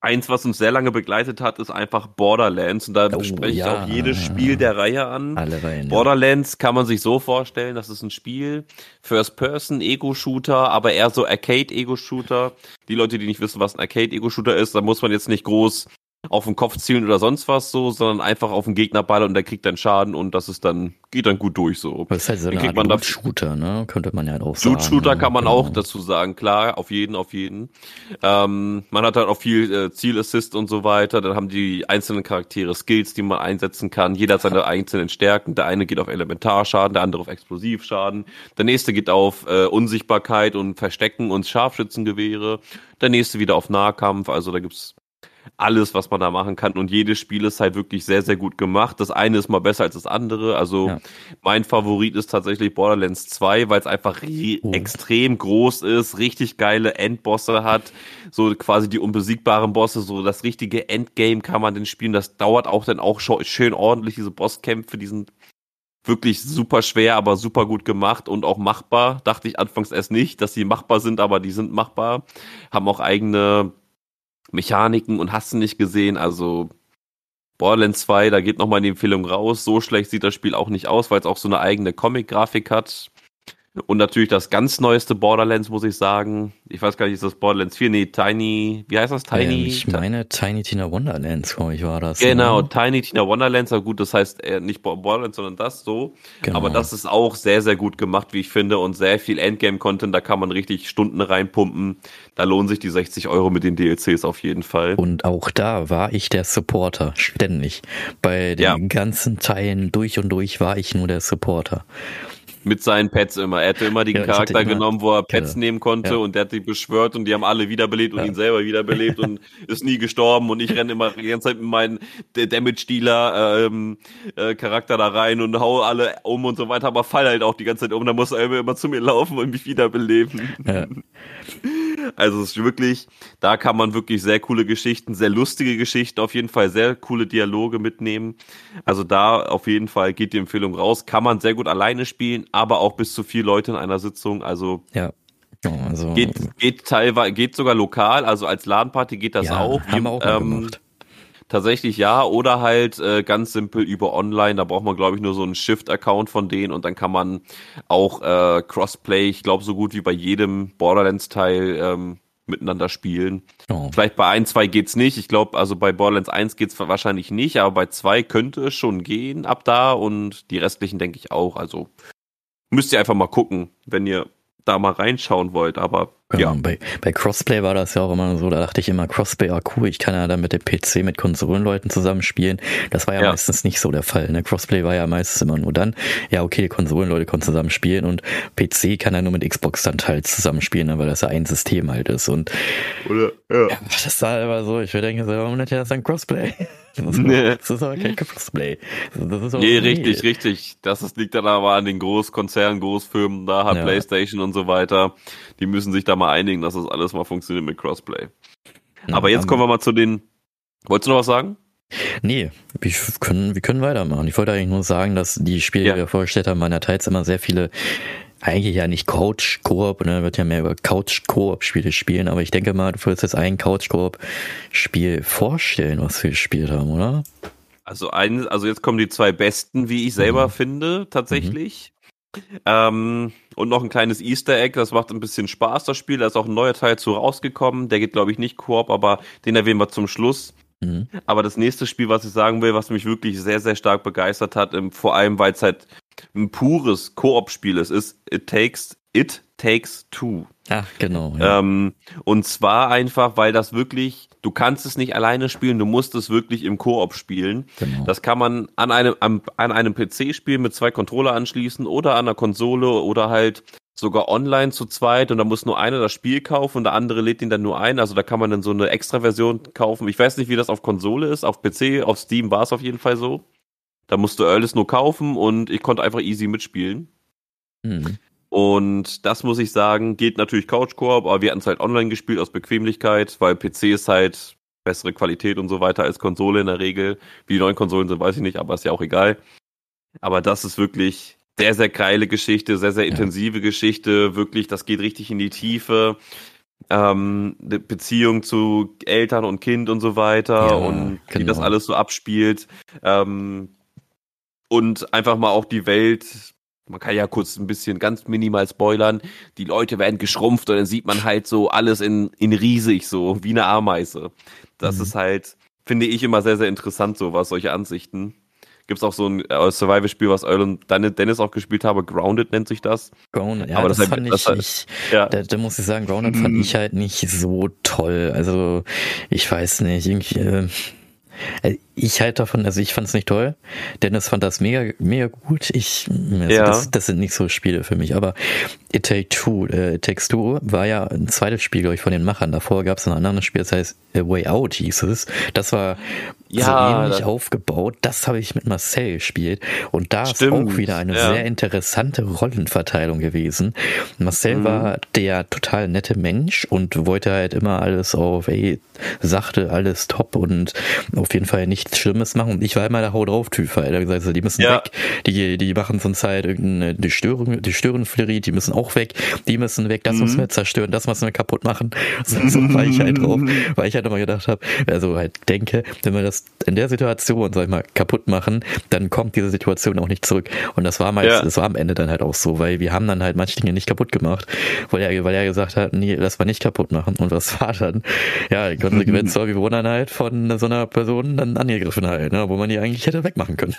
Eins, was uns sehr lange begleitet hat, ist einfach Borderlands. Und da oh, spreche ich ja. auch jedes Spiel der Reihe an. Alle Reihen, Borderlands ja. kann man sich so vorstellen, das ist ein Spiel, First-Person-Ego-Shooter, aber eher so Arcade-Ego-Shooter. Die Leute, die nicht wissen, was ein Arcade-Ego-Shooter ist, da muss man jetzt nicht groß auf den Kopf zielen oder sonst was so, sondern einfach auf den Gegner ballern und der kriegt dann Schaden und das ist dann, geht dann gut durch so. Das ist halt so eine Art Loot-Shooter, ne? Könnte man ja halt auch sagen. Loot-Shooter kann man genau. auch dazu sagen, klar, auf jeden, auf jeden. Ähm, man hat halt auch viel äh, Zielassist und so weiter, dann haben die einzelnen Charaktere Skills, die man einsetzen kann. Jeder hat seine einzelnen Stärken. Der eine geht auf Elementarschaden, der andere auf Explosivschaden. Der nächste geht auf äh, Unsichtbarkeit und Verstecken und Scharfschützengewehre. Der nächste wieder auf Nahkampf. Also da gibt's alles, was man da machen kann. Und jedes Spiel ist halt wirklich sehr, sehr gut gemacht. Das eine ist mal besser als das andere. Also ja. mein Favorit ist tatsächlich Borderlands 2, weil es einfach oh. extrem groß ist, richtig geile Endbosse hat, so quasi die unbesiegbaren Bosse, so das richtige Endgame kann man denn spielen. Das dauert auch dann auch schön ordentlich, diese Bosskämpfe, die sind wirklich super schwer, aber super gut gemacht und auch machbar. Dachte ich anfangs erst nicht, dass sie machbar sind, aber die sind machbar. Haben auch eigene Mechaniken und hast du nicht gesehen. Also Borderlands 2, da geht nochmal die Empfehlung raus. So schlecht sieht das Spiel auch nicht aus, weil es auch so eine eigene Comic-Grafik hat. Und natürlich das ganz neueste Borderlands, muss ich sagen. Ich weiß gar nicht, ist das Borderlands 4? Nee, Tiny, wie heißt das? Tiny? Ähm, ich meine Tiny Tina Wonderlands, glaube ich, war das. Genau, ne? Tiny Tina Wonderlands, aber gut, das heißt äh, nicht Borderlands, sondern das so. Genau. Aber das ist auch sehr, sehr gut gemacht, wie ich finde, und sehr viel Endgame-Content, da kann man richtig Stunden reinpumpen. Da lohnen sich die 60 Euro mit den DLCs auf jeden Fall. Und auch da war ich der Supporter, ständig. Bei den ja. ganzen Teilen durch und durch war ich nur der Supporter mit seinen Pets immer. Er hätte immer den ja, Charakter immer, genommen, wo er Pets genau. nehmen konnte ja. und der hat die beschwört und die haben alle wiederbelebt und ja. ihn selber wiederbelebt und ist nie gestorben und ich renne immer die ganze Zeit mit meinem Damage-Dealer ähm, äh, Charakter da rein und hau alle um und so weiter, aber fall halt auch die ganze Zeit um. Da muss er immer, immer zu mir laufen und mich wiederbeleben. Also es ist wirklich, da kann man wirklich sehr coole Geschichten, sehr lustige Geschichten, auf jeden Fall sehr coole Dialoge mitnehmen. Also da auf jeden Fall geht die Empfehlung raus. Kann man sehr gut alleine spielen, aber auch bis zu vier Leute in einer Sitzung. Also ja. Also, geht, geht teilweise, geht sogar lokal, also als LAN-Party geht das ja, auch. Haben wir auch ähm, gemacht. Tatsächlich ja, oder halt äh, ganz simpel über online. Da braucht man, glaube ich, nur so einen Shift-Account von denen und dann kann man auch äh, Crossplay, ich glaube, so gut wie bei jedem Borderlands-Teil ähm, miteinander spielen. Oh. Vielleicht bei ein, zwei geht's nicht. Ich glaube, also bei Borderlands 1 geht's wahrscheinlich nicht, aber bei zwei könnte es schon gehen ab da und die restlichen denke ich auch. Also müsst ihr einfach mal gucken, wenn ihr da mal reinschauen wollt, aber Genau, ja. bei, bei Crossplay war das ja auch immer so, da dachte ich immer, Crossplay, ah cool, ich kann ja dann mit dem PC mit Konsolenleuten zusammenspielen. Das war ja, ja, meistens nicht so der Fall. Ne? Crossplay war ja meistens immer nur dann, ja okay, Konsolenleute können zusammenspielen und PC kann ja nur mit Xbox dann halt zusammenspielen, ne? weil das ja ein System halt ist. Und Oder, ja. ja das war immer so, ich würde denken, warum nennt ihr das dann Crossplay? Das ist, nee. das ist aber kein Crossplay. Das ist nee, richtig, richtig. Das ist, liegt dann aber an den Großkonzernen, Großfirmen, da hat ja. Playstation und so weiter. Die müssen sich da mal einigen, dass das alles mal funktioniert mit Crossplay. Aber jetzt kommen wir mal zu den. Wolltest du noch was sagen? Nee, wir können, wir können weitermachen. Ich wollte eigentlich nur sagen, dass die Spiele, ja. die wir vorgestellt haben, waren ja teils immer sehr viele, eigentlich ja nicht Couch-Koop, ne, wird ja mehr über Couch-Koop-Spiele spielen, aber ich denke mal, du würdest jetzt ein Couch-Koop-Spiel vorstellen, was wir gespielt haben, oder? Also ein, also jetzt kommen die zwei besten, wie ich selber mhm. finde, tatsächlich. Ähm, und noch ein kleines Easter Egg, das macht ein bisschen Spaß, das Spiel. Da ist auch ein neuer Teil zu rausgekommen. Der geht, glaube ich, nicht Koop, aber den erwähnen wir zum Schluss. Mhm. Aber das nächste Spiel, was ich sagen will, was mich wirklich sehr, sehr stark begeistert hat, vor allem weil es halt ein pures Koop-Spiel ist, ist It Takes It Takes Two. Ach, genau. Ja. Ähm, und zwar einfach, weil das wirklich, du kannst es nicht alleine spielen, du musst es wirklich im Koop spielen. Genau. Das kann man an einem, an, an einem PC spielen mit zwei Controller anschließen oder an einer Konsole oder halt sogar online zu zweit und da muss nur einer das Spiel kaufen und der andere lädt ihn dann nur ein. Also da kann man dann so eine Extra-Version kaufen. Ich weiß nicht, wie das auf Konsole ist. Auf PC, auf Steam war es auf jeden Fall so. Da musste Earlis nur kaufen und ich konnte einfach easy mitspielen. Mhm. Und das muss ich sagen, geht natürlich Couch Koop, aber wir hatten es halt online gespielt aus Bequemlichkeit, weil PC ist halt bessere Qualität und so weiter als Konsole in der Regel. Wie die neuen Konsolen sind, weiß ich nicht, aber ist ja auch egal. Aber das ist wirklich sehr, sehr geile Geschichte, sehr, sehr intensive ja. Geschichte. Wirklich, das geht richtig in die Tiefe. Ähm, Beziehung zu Eltern und Kind und so weiter ja, und genau. wie das genau. alles so abspielt. Ähm, und einfach mal auch die Welt. Man kann ja kurz ein bisschen ganz minimal spoilern. Die Leute werden geschrumpft und dann sieht man halt so alles in, in riesig, so wie eine Ameise. Das mhm. ist halt, finde ich immer sehr, sehr interessant, so was, solche Ansichten gibt es auch so ein äh, Survival-Spiel, was Earl und Dennis auch gespielt haben. Grounded nennt sich das. Grounded, ja, Aber das, das fand halt, ich, halt, ich ja. da, da, muss ich sagen, Grounded fand mhm. ich halt nicht so toll. Also, ich weiß nicht, irgendwie, äh ich halte davon, also ich fand es nicht toll. Dennis fand das mega, mega gut. Ich, also ja. das, das sind nicht so Spiele für mich. Aber It Take Two, äh, It Takes Two war ja ein zweites Spiel, glaube ich, von den Machern. Davor gab es ein anderes Spiel, das heißt A Way Out hieß es. Das war ja, so ähnlich aufgebaut. Das habe ich mit Marcel gespielt. Und da Stimmt. ist auch wieder eine ja. sehr interessante Rollenverteilung gewesen. Marcel mhm. war der total nette Mensch und wollte halt immer alles auf, ey, sachte alles top und auf jeden Fall nicht nichts Schlimmes machen. Und ich war immer der Hau drauf Typ, weil er gesagt die müssen ja. weg. Die, die machen sonst halt irgendeine die Störung, die Störenflerie, die müssen auch weg. Die müssen weg. Das mhm. müssen wir zerstören. Das müssen wir kaputt machen. So, so war ich halt drauf, weil ich halt immer gedacht habe, also halt denke, wenn wir das in der Situation, sag ich mal, kaputt machen, dann kommt diese Situation auch nicht zurück. Und das war meist, ja. das war am Ende dann halt auch so, weil wir haben dann halt manche Dinge nicht kaputt gemacht, weil er, weil er gesagt hat, nee, lass mal nicht kaputt machen. Und was war dann? Ja, die Konsequenz war, wir wurden dann halt von so einer Person dann angegriffen angegriffen halt, ne? wo man die eigentlich hätte wegmachen können.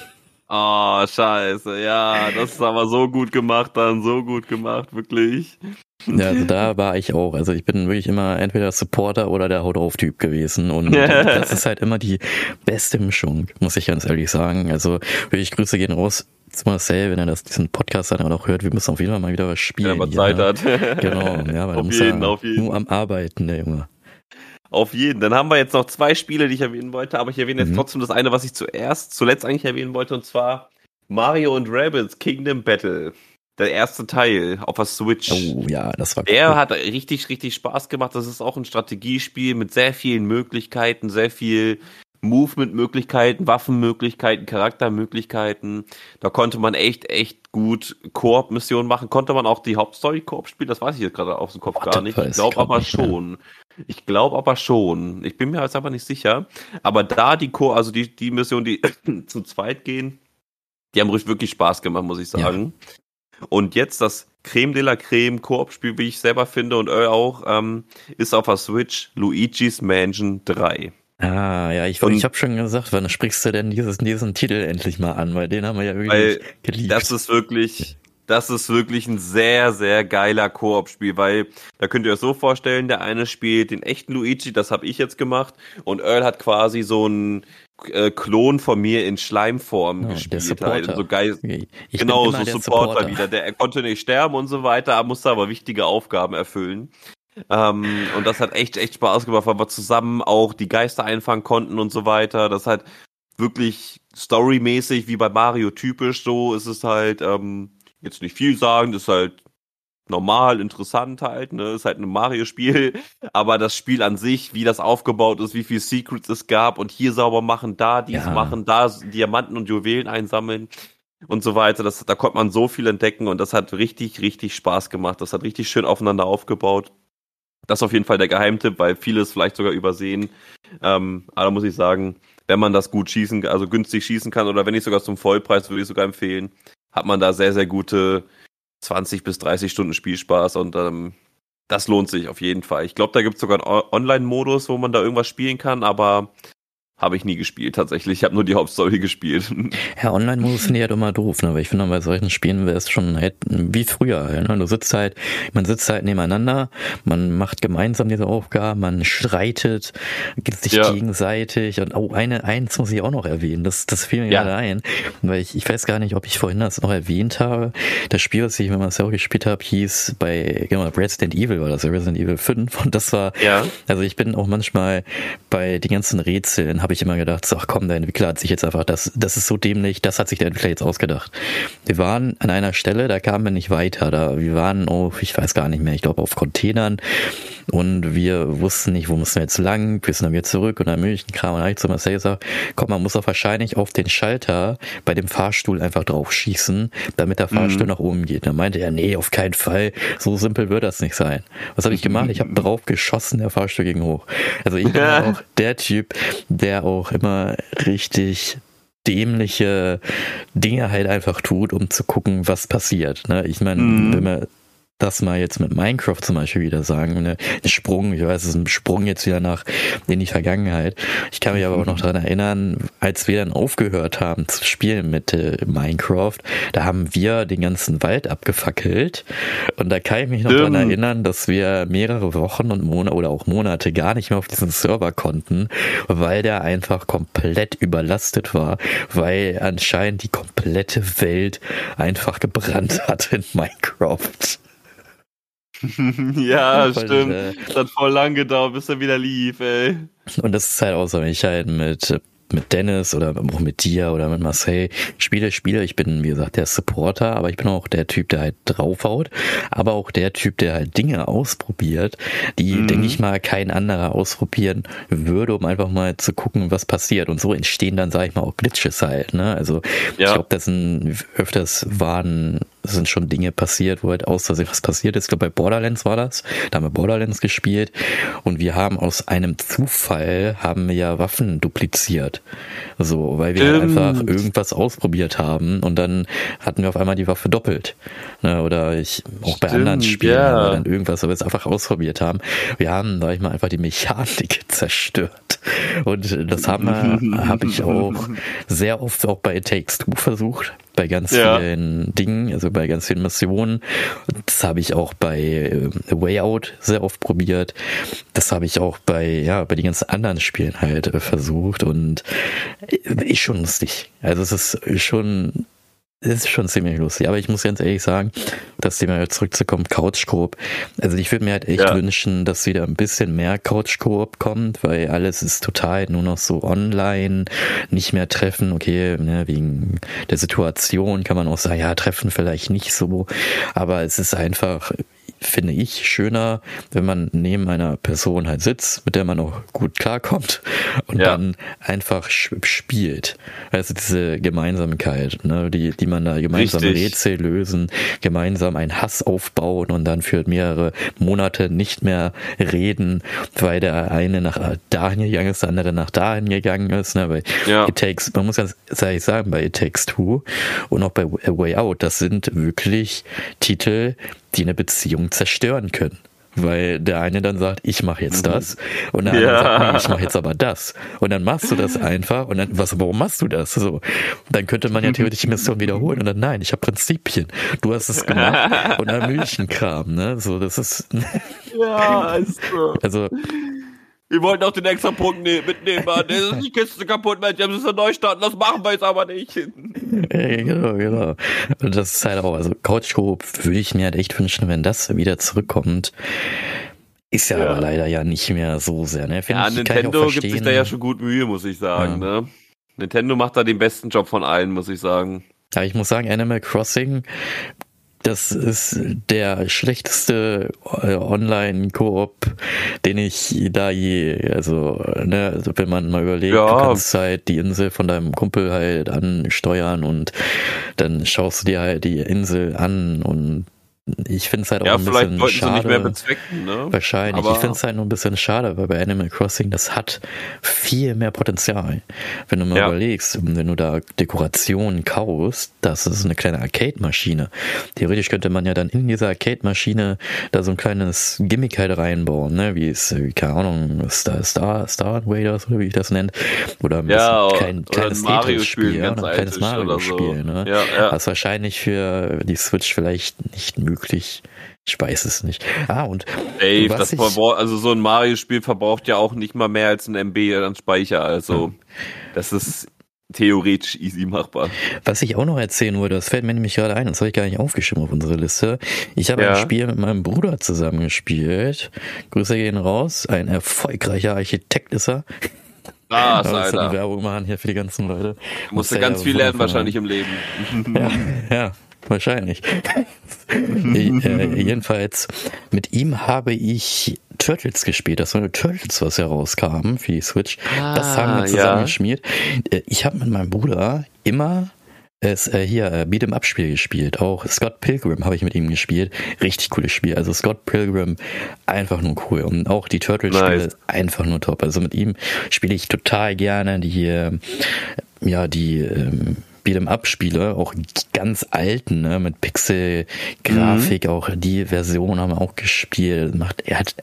Oh, scheiße, ja, das ist aber so gut gemacht dann, so gut gemacht, wirklich. Ja, also da war ich auch. Also ich bin wirklich immer entweder Supporter oder der Haut auf Typ gewesen. Und das ist halt immer die beste Mischung, muss ich ganz ehrlich sagen. Also wirklich Grüße gehen raus zu Marcel, wenn er das, diesen Podcast dann auch hört. Wir müssen auf jeden Fall mal wieder was spielen. Wenn er Zeit hat. Genau, ja, weil auf jeden, auf jeden. nur am Arbeiten, der Junge. Auf jeden. Dann haben wir jetzt noch zwei Spiele, die ich erwähnen wollte, aber ich erwähne jetzt mhm. trotzdem das eine, was ich zuerst, zuletzt eigentlich erwähnen wollte, und zwar Mario und Rabbids Kingdom Battle. Der erste Teil auf der Switch. Oh ja, das war cool. Der hat richtig, richtig Spaß gemacht. Das ist auch ein Strategiespiel mit sehr vielen Möglichkeiten, sehr viel Movement-Möglichkeiten, Waffenmöglichkeiten, Charaktermöglichkeiten. Da konnte man echt, echt gut Koop-Missionen machen. Konnte man auch die Hauptstory-Koop spielen? Das weiß ich jetzt gerade aus dem Kopf gar nicht. Ich glaube aber schon. Ich glaube aber schon. Ich bin mir jetzt aber nicht sicher. Aber da die Co, also die, die Mission, die zu zweit gehen, die haben wirklich Spaß gemacht, muss ich sagen. Ja. Und jetzt das Creme de la Creme Koop-Spiel, wie ich selber finde und Earl auch, ähm, ist auf der Switch Luigi's Mansion 3. Ah, ja, ich, ich habe schon gesagt, wann sprichst du denn dieses, diesen Titel endlich mal an, weil den haben wir ja wirklich geliebt. Das ist wirklich, das ist wirklich ein sehr, sehr geiler Koop-Spiel, weil da könnt ihr euch so vorstellen, der eine spielt den echten Luigi, das habe ich jetzt gemacht, und Earl hat quasi so einen äh, Klon von mir in Schleimform ja, gespielt. Halt, so geil, ich genau, so Supporter, Supporter, wieder. Der, er konnte nicht sterben und so weiter, musste aber wichtige Aufgaben erfüllen. Ähm, und das hat echt, echt Spaß gemacht, weil wir zusammen auch die Geister einfangen konnten und so weiter. Das hat wirklich storymäßig, wie bei Mario typisch, so ist es halt, ähm, jetzt nicht viel sagen, ist halt normal, interessant halt, ne, ist halt ein Mario-Spiel, aber das Spiel an sich, wie das aufgebaut ist, wie viel Secrets es gab und hier sauber machen, da dies ja. machen, da Diamanten und Juwelen einsammeln und so weiter, das, da konnte man so viel entdecken und das hat richtig, richtig Spaß gemacht, das hat richtig schön aufeinander aufgebaut. Das ist auf jeden Fall der Geheimtipp, weil vieles vielleicht sogar übersehen. Ähm, aber da muss ich sagen, wenn man das gut schießen, also günstig schießen kann oder wenn nicht sogar zum Vollpreis, würde ich sogar empfehlen, hat man da sehr, sehr gute 20 bis 30 Stunden Spielspaß und ähm, das lohnt sich auf jeden Fall. Ich glaube, da gibt es sogar einen Online-Modus, wo man da irgendwas spielen kann, aber habe ich nie gespielt, tatsächlich. Ich habe nur die Hauptstory gespielt. Ja, Online-Modus finde ich halt immer doof, ne? Weil ich finde, bei solchen Spielen wäre es schon halt wie früher. Ne? Du sitzt halt, man sitzt halt nebeneinander, man macht gemeinsam diese Aufgaben, man streitet, gibt sich ja. gegenseitig und oh, eine, eins muss ich auch noch erwähnen, das, das fiel mir ja. gerade ein. Weil ich, ich weiß gar nicht, ob ich vorhin das noch erwähnt habe. Das Spiel, was ich mit Marcel gespielt habe, hieß bei genau, Resident Evil war das, Resident Evil 5. Und das war, ja. also ich bin auch manchmal bei den ganzen Rätseln, habe ich immer gedacht, so, ach komm, der Entwickler hat sich jetzt einfach, das, das ist so dämlich, das hat sich der Entwickler jetzt ausgedacht. Wir waren an einer Stelle, da kamen wir nicht weiter. Da, wir waren auf, ich weiß gar nicht mehr, ich glaube auf Containern und wir wussten nicht, wo müssen wir jetzt lang, wir sind dann wieder zurück und dann München kam und ich zu Marcel gesagt, komm, man muss doch wahrscheinlich auf den Schalter bei dem Fahrstuhl einfach drauf schießen, damit der Fahrstuhl mhm. nach oben geht. Dann meinte er, nee, auf keinen Fall, so simpel wird das nicht sein. Was habe ich gemacht? Ich habe drauf geschossen, der Fahrstuhl ging hoch. Also ich bin auch der Typ, der auch immer richtig dämliche Dinge halt einfach tut, um zu gucken, was passiert. Ne? Ich meine, mhm. wenn man das mal jetzt mit Minecraft zum Beispiel wieder sagen. Ne? Ein Sprung, ich weiß, es ist ein Sprung jetzt wieder nach in die Vergangenheit. Ich kann mich aber auch noch daran erinnern, als wir dann aufgehört haben zu spielen mit äh, Minecraft, da haben wir den ganzen Wald abgefackelt. Und da kann ich mich noch daran erinnern, dass wir mehrere Wochen und Monate oder auch Monate gar nicht mehr auf diesen Server konnten, weil der einfach komplett überlastet war, weil anscheinend die komplette Welt einfach gebrannt hat in Minecraft. ja, stimmt. Äh, das hat voll lang gedauert, bis er wieder lief, ey. Und das ist halt auch so, wenn ich halt mit mit Dennis oder auch mit dir oder mit Marcel spiele, spiele. Ich bin, wie gesagt, der Supporter, aber ich bin auch der Typ, der halt draufhaut, aber auch der Typ, der halt Dinge ausprobiert, die, mhm. denke ich mal, kein anderer ausprobieren würde, um einfach mal zu gucken, was passiert. Und so entstehen dann, sage ich mal, auch Glitches halt. Ne? Also ja. ich glaube, das sind öfters waren sind schon Dinge passiert, wo halt aus Versehen was passiert ist. Ich glaube, bei Borderlands war das. Da haben wir Borderlands gespielt und wir haben aus einem Zufall haben wir ja Waffen dupliziert. So, weil wir halt einfach irgendwas ausprobiert haben und dann hatten wir auf einmal die Waffe doppelt. Ne, oder ich, auch bei Stimmt, anderen Spielen ja. haben wir dann irgendwas, wir es einfach ausprobiert haben. Wir haben, sag ich mal, einfach die Mechanik zerstört. Und das haben wir, habe ich auch sehr oft auch bei It Takes Two versucht bei ganz ja. vielen Dingen, also bei ganz vielen Missionen. Das habe ich auch bei äh, Way Out sehr oft probiert. Das habe ich auch bei, ja, bei den ganzen anderen Spielen halt äh, versucht und äh, ist schon lustig. Also es ist schon das ist schon ziemlich lustig. Aber ich muss ganz ehrlich sagen, das Thema zurückzukommen, Couch Coop. Also ich würde mir halt echt ja. wünschen, dass wieder ein bisschen mehr Couch Coop kommt, weil alles ist total nur noch so online, nicht mehr treffen. Okay, ne, wegen der Situation kann man auch sagen, ja, treffen vielleicht nicht so. Aber es ist einfach, finde ich, schöner, wenn man neben einer Person halt sitzt, mit der man auch gut klarkommt und ja. dann einfach spielt. Also diese Gemeinsamkeit, ne, die, die man da gemeinsam Richtig. Rätsel lösen, gemeinsam einen Hass aufbauen und dann für mehrere Monate nicht mehr reden, weil der eine nach dahin gegangen ist, der andere nach dahin gegangen ist. Ne, bei ja. It Takes, man muss ganz ehrlich sagen, bei It Takes Two und auch bei Way Out, das sind wirklich Titel, die eine Beziehung zerstören können. Weil der eine dann sagt, ich mache jetzt mhm. das und der andere ja. sagt, nee, ich mache jetzt aber das. Und dann machst du das einfach und dann, was, warum machst du das? So, dann könnte man ja theoretisch die Mission wiederholen und dann, nein, ich habe Prinzipien. Du hast es gemacht und dann Milchenkram, ne? So, das ist. ja, ist so. Also, wir wollten auch den extra Punkt ne mitnehmen, Mann. Jetzt ist die Kiste kaputt, Mensch. Jetzt müssen wir neu starten. Das machen wir jetzt aber nicht. Ja, genau, genau. Und das ist halt auch, also Couch Coop würde ich mir halt echt wünschen, wenn das wieder zurückkommt. Ist ja, ja. aber leider ja nicht mehr so sehr, ne? Find ja, ich, Nintendo gibt sich da ja schon gut Mühe, muss ich sagen, ja. ne? Nintendo macht da den besten Job von allen, muss ich sagen. Aber ich muss sagen, Animal Crossing das ist der schlechteste äh, Online-Koop, den ich da je, also, ne, also wenn man mal überlegt, ja. du kannst halt die Insel von deinem Kumpel halt ansteuern und dann schaust du dir halt die Insel an und ich finde es halt auch ja, ein bisschen schade. ne? Wahrscheinlich. Aber ich finde es halt nur ein bisschen schade, weil bei Animal Crossing das hat viel mehr Potenzial. Wenn du mal ja. überlegst, wenn du da Dekorationen kaufst, das ist eine kleine Arcade-Maschine. Theoretisch könnte man ja dann in dieser Arcade-Maschine da so ein kleines Gimmick halt reinbauen, ne? Wie es, keine Ahnung, Star, Star, Star Invaders oder wie ich das nenne. Oder ein ja, klein, kleines Tetris-Spiel, ja, ein kleines Mario-Spiel, so. ne? Ja, ja. Was wahrscheinlich für die Switch vielleicht nicht möglich. Ich weiß es nicht. Ah, und. Ey, das ich, also so ein Mario-Spiel verbraucht ja auch nicht mal mehr als ein MB an Speicher. Also, hm. das ist theoretisch easy machbar. Was ich auch noch erzählen wollte, das fällt mir nämlich gerade ein, das habe ich gar nicht aufgeschrieben auf unsere Liste. Ich habe ja. ein Spiel mit meinem Bruder zusammengespielt. Grüße gehen raus. Ein erfolgreicher Architekt ist er. Ah, Alter. Werbung machen hier für die ganzen Leute. Du musst ganz viel lernen wahrscheinlich im Leben. Ja, ja wahrscheinlich. äh, jedenfalls, mit ihm habe ich Turtles gespielt. Das war eine Turtles, was herauskam für die Switch. Ah, das haben wir zusammen ja. geschmiert. Äh, ich habe mit meinem Bruder immer es äh, hier äh, Beat'em Up Spiel gespielt. Auch Scott Pilgrim habe ich mit ihm gespielt. Richtig cooles Spiel. Also Scott Pilgrim einfach nur cool und auch die Turtles Spiele nice. einfach nur top. Also mit ihm spiele ich total gerne die äh, ja die ähm, Beat'em-up-Spiele, auch ganz alten, ne, mit Pixel-Grafik, mhm. auch die Version haben wir auch gespielt. Macht, er hat,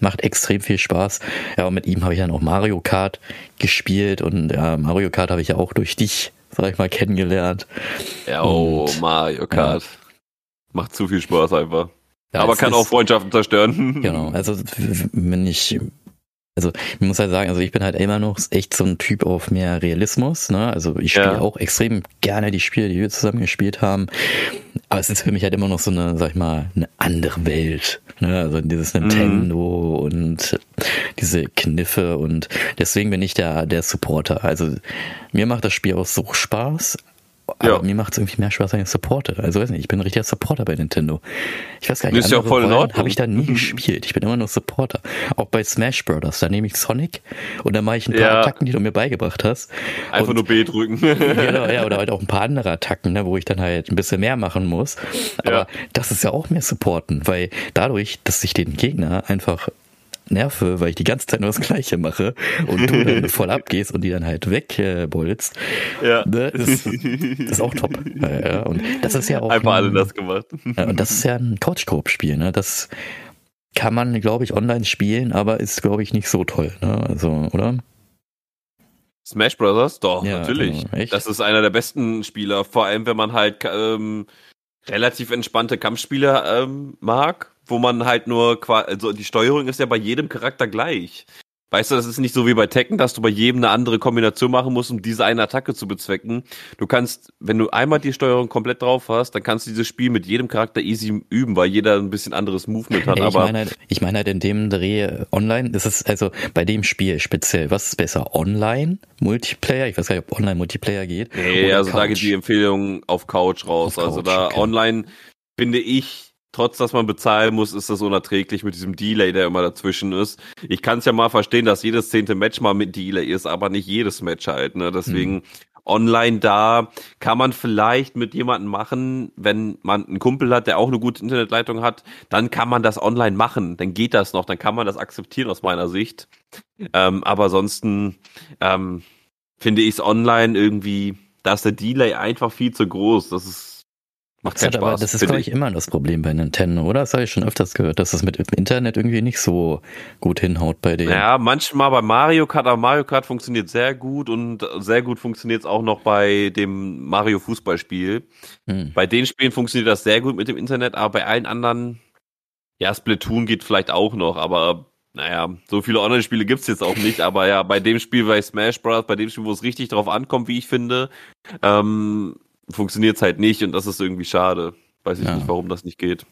macht extrem viel Spaß. Ja, und mit ihm habe ich dann auch Mario Kart gespielt und ja, Mario Kart habe ich ja auch durch dich, sag ich mal, kennengelernt. Ja, oh, und, Mario Kart. Ja. Macht zu viel Spaß einfach. Ja, Aber kann ist, auch Freundschaften zerstören. Genau, also wenn ich also ich muss halt sagen, also ich bin halt immer noch echt so ein Typ auf mehr Realismus. Ne? Also ich spiele ja. auch extrem gerne die Spiele, die wir zusammen gespielt haben. Aber es ist für mich halt immer noch so eine, sag ich mal, eine andere Welt. Ne? Also dieses Nintendo mhm. und diese Kniffe und deswegen bin ich der, der Supporter. Also mir macht das Spiel auch so Spaß, aber ja. mir macht es irgendwie mehr Spaß, wenn ich supporte. Also weiß nicht, ich bin ein richtiger Supporter bei Nintendo. Ich weiß gar nicht, ist ja voll in Habe ich da nie gespielt. Ich bin immer nur Supporter. Auch bei Smash Brothers, da nehme ich Sonic und dann mache ich ein paar ja. Attacken, die du mir beigebracht hast. Einfach und, nur B drücken. genau, ja, oder halt auch ein paar andere Attacken, ne, wo ich dann halt ein bisschen mehr machen muss. Aber ja. das ist ja auch mehr supporten, weil dadurch, dass ich den Gegner einfach nerve, weil ich die ganze Zeit nur das Gleiche mache und du dann voll abgehst und die dann halt wegbolzt. Äh, ja. Ne, ist, ist auch top. Ja, und das ist ja auch. Einfach alle das gemacht. und das ist ja ein Couch-Coop-Spiel, ne? Das kann man, glaube ich, online spielen, aber ist, glaube ich, nicht so toll, ne? Also, oder? Smash Brothers? Doch, ja, natürlich. Genau, das ist einer der besten Spieler, vor allem wenn man halt ähm, relativ entspannte Kampfspiele ähm, mag wo man halt nur, also die Steuerung ist ja bei jedem Charakter gleich. Weißt du, das ist nicht so wie bei Tekken, dass du bei jedem eine andere Kombination machen musst, um diese eine Attacke zu bezwecken. Du kannst, wenn du einmal die Steuerung komplett drauf hast, dann kannst du dieses Spiel mit jedem Charakter easy üben, weil jeder ein bisschen anderes Movement hat. ich aber meine halt, ich meine halt in dem Dreh online, ist es also bei dem Spiel speziell, was ist besser? Online, Multiplayer? Ich weiß gar nicht, ob online Multiplayer geht. Nee, also Couch? da geht die Empfehlung auf Couch raus. Auf also Couch, da okay. online finde ich trotz dass man bezahlen muss, ist das unerträglich mit diesem Delay, der immer dazwischen ist. Ich kann es ja mal verstehen, dass jedes zehnte Match mal mit Delay ist, aber nicht jedes Match halt. Ne? Deswegen hm. online da kann man vielleicht mit jemandem machen, wenn man einen Kumpel hat, der auch eine gute Internetleitung hat, dann kann man das online machen. Dann geht das noch, dann kann man das akzeptieren aus meiner Sicht. Ähm, aber ansonsten ähm, finde ich es online irgendwie, da ist der Delay einfach viel zu groß. Das ist Macht keinen Spaß. Aber das ist, glaube ich, immer das Problem bei Nintendo, oder? Das habe ich schon öfters gehört, dass das mit dem Internet irgendwie nicht so gut hinhaut bei denen. Ja, manchmal bei Mario Kart, aber Mario Kart funktioniert sehr gut und sehr gut funktioniert es auch noch bei dem Mario Fußballspiel. Hm. Bei den Spielen funktioniert das sehr gut mit dem Internet, aber bei allen anderen, ja, Splatoon geht vielleicht auch noch, aber naja, so viele Online-Spiele gibt's jetzt auch nicht, aber ja, bei dem Spiel bei Smash Bros., bei dem Spiel, wo es richtig drauf ankommt, wie ich finde, ähm, funktioniert es halt nicht und das ist irgendwie schade. Weiß ich ja. nicht, warum das nicht geht.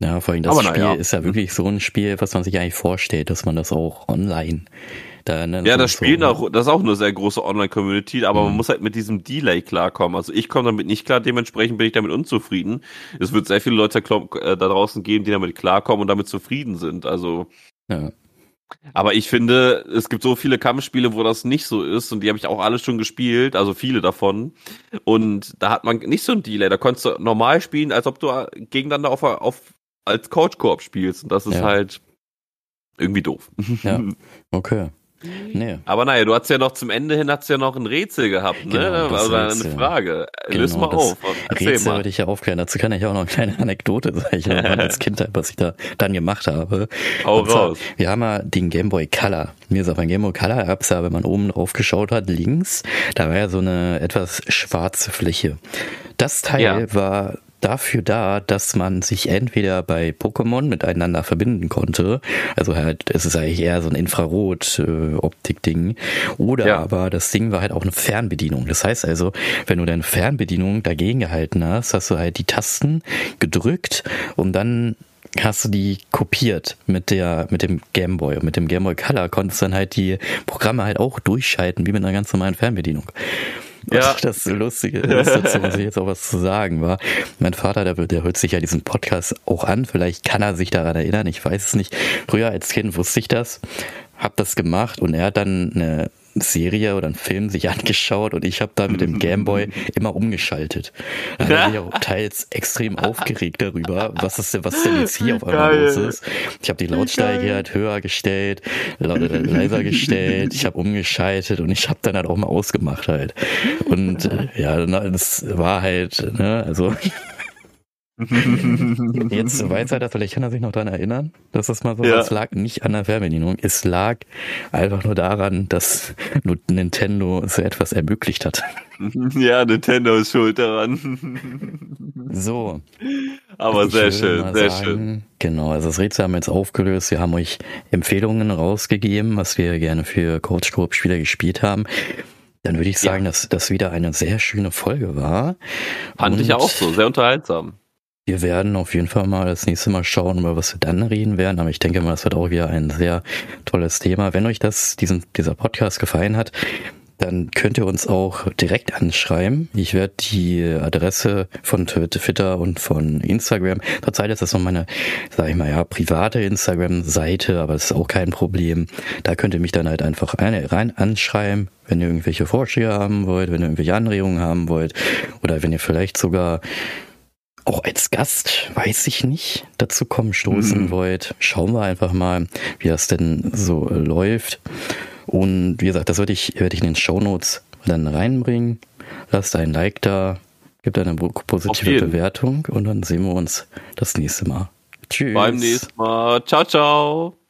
Ja, vor allem das Aber Spiel ja. ist ja wirklich so ein Spiel, was man sich eigentlich vorstellt, dass man das auch online da ne, Ja, das Spiel so, auch, das ist auch eine sehr große Online-Community, aber mhm. man muss halt mit diesem Delay klarkommen. Also ich komme damit nicht klar, dementsprechend bin ich damit unzufrieden. Es wird sehr viele Leute äh, da draußen geben, die damit klarkommen und damit zufrieden sind. Also ja. Aber ich finde, es gibt so viele Kampfspiele, wo das nicht so ist und die habe ich auch alle schon gespielt, also viele davon. Und da hat man nicht so ein Delay, da konntest du normal spielen, als ob du gegeneinander auf, auf als Couch Koop spielst und das ist ja. halt irgendwie doof. Ja, okay. Nee. Aber naja, du hast ja noch zum Ende hin hast ja noch ein Rätsel gehabt, ne? Genau, Oder eine Frage. Genau, Löse mal auf. Erzähl Rätsel mal. würde ich ja aufklären. Dazu kann ich auch noch eine kleine Anekdote sagen, als Kind, was ich da dann gemacht habe. Hau raus. wir haben ja den Game Boy Color. Mir ist auf ein Game Boy Color gab's ja, wenn man oben drauf geschaut hat, links, da war ja so eine etwas schwarze Fläche. Das Teil ja. war dafür da, dass man sich entweder bei Pokémon miteinander verbinden konnte, also halt, es ist eigentlich eher so ein Infrarot-Optik-Ding, oder ja. aber das Ding war halt auch eine Fernbedienung. Das heißt also, wenn du deine Fernbedienung dagegen gehalten hast, hast du halt die Tasten gedrückt und dann hast du die kopiert mit der mit dem Gameboy und mit dem Gameboy Color konntest du dann halt die Programme halt auch durchschalten wie mit einer ganz normalen Fernbedienung. Ja. Das Lustige ist, dazu muss ich jetzt auch was zu sagen, war, mein Vater, der, der hört sich ja diesen Podcast auch an, vielleicht kann er sich daran erinnern, ich weiß es nicht. Früher als Kind wusste ich das, hab das gemacht und er hat dann eine Serie oder einen Film sich angeschaut und ich habe da mit dem Gameboy immer umgeschaltet. Da habe ich auch teils extrem aufgeregt darüber, was ist denn, was denn jetzt hier auf einmal Geil. los ist. Ich habe die Lautstärke halt höher gestellt, leiser gestellt, ich habe umgeschaltet und ich habe dann halt auch mal ausgemacht halt. Und äh, ja, das war halt, ne, also Jetzt weiß er das, vielleicht kann er sich noch daran erinnern, dass das mal so ja. Es lag nicht an der Fernbedienung. Es lag einfach nur daran, dass Nintendo so etwas ermöglicht hat. Ja, Nintendo ist schuld daran. So. Aber sehr schön, sehr sagen, schön. Genau, also das Rätsel haben wir jetzt aufgelöst. Wir haben euch Empfehlungen rausgegeben, was wir gerne für Coach Coop Spieler gespielt haben. Dann würde ich sagen, ja. dass das wieder eine sehr schöne Folge war. Fand Und ich auch so, sehr unterhaltsam. Wir werden auf jeden Fall mal das nächste Mal schauen, über was wir dann reden werden. Aber ich denke mal, das wird auch wieder ein sehr tolles Thema. Wenn euch das, diesen, dieser Podcast gefallen hat, dann könnt ihr uns auch direkt anschreiben. Ich werde die Adresse von Twitter und von Instagram. Zurzeit ist das noch meine, sag ich mal, ja, private Instagram-Seite, aber das ist auch kein Problem. Da könnt ihr mich dann halt einfach rein anschreiben, wenn ihr irgendwelche Vorschläge haben wollt, wenn ihr irgendwelche Anregungen haben wollt oder wenn ihr vielleicht sogar auch als Gast, weiß ich nicht, dazu kommen stoßen mhm. wollt. Schauen wir einfach mal, wie das denn so läuft. Und wie gesagt, das werde ich, werde ich in den Show Notes dann reinbringen. Lasst ein Like da, gebt eine positive Bewertung und dann sehen wir uns das nächste Mal. Tschüss. Beim nächsten Mal. Ciao, ciao.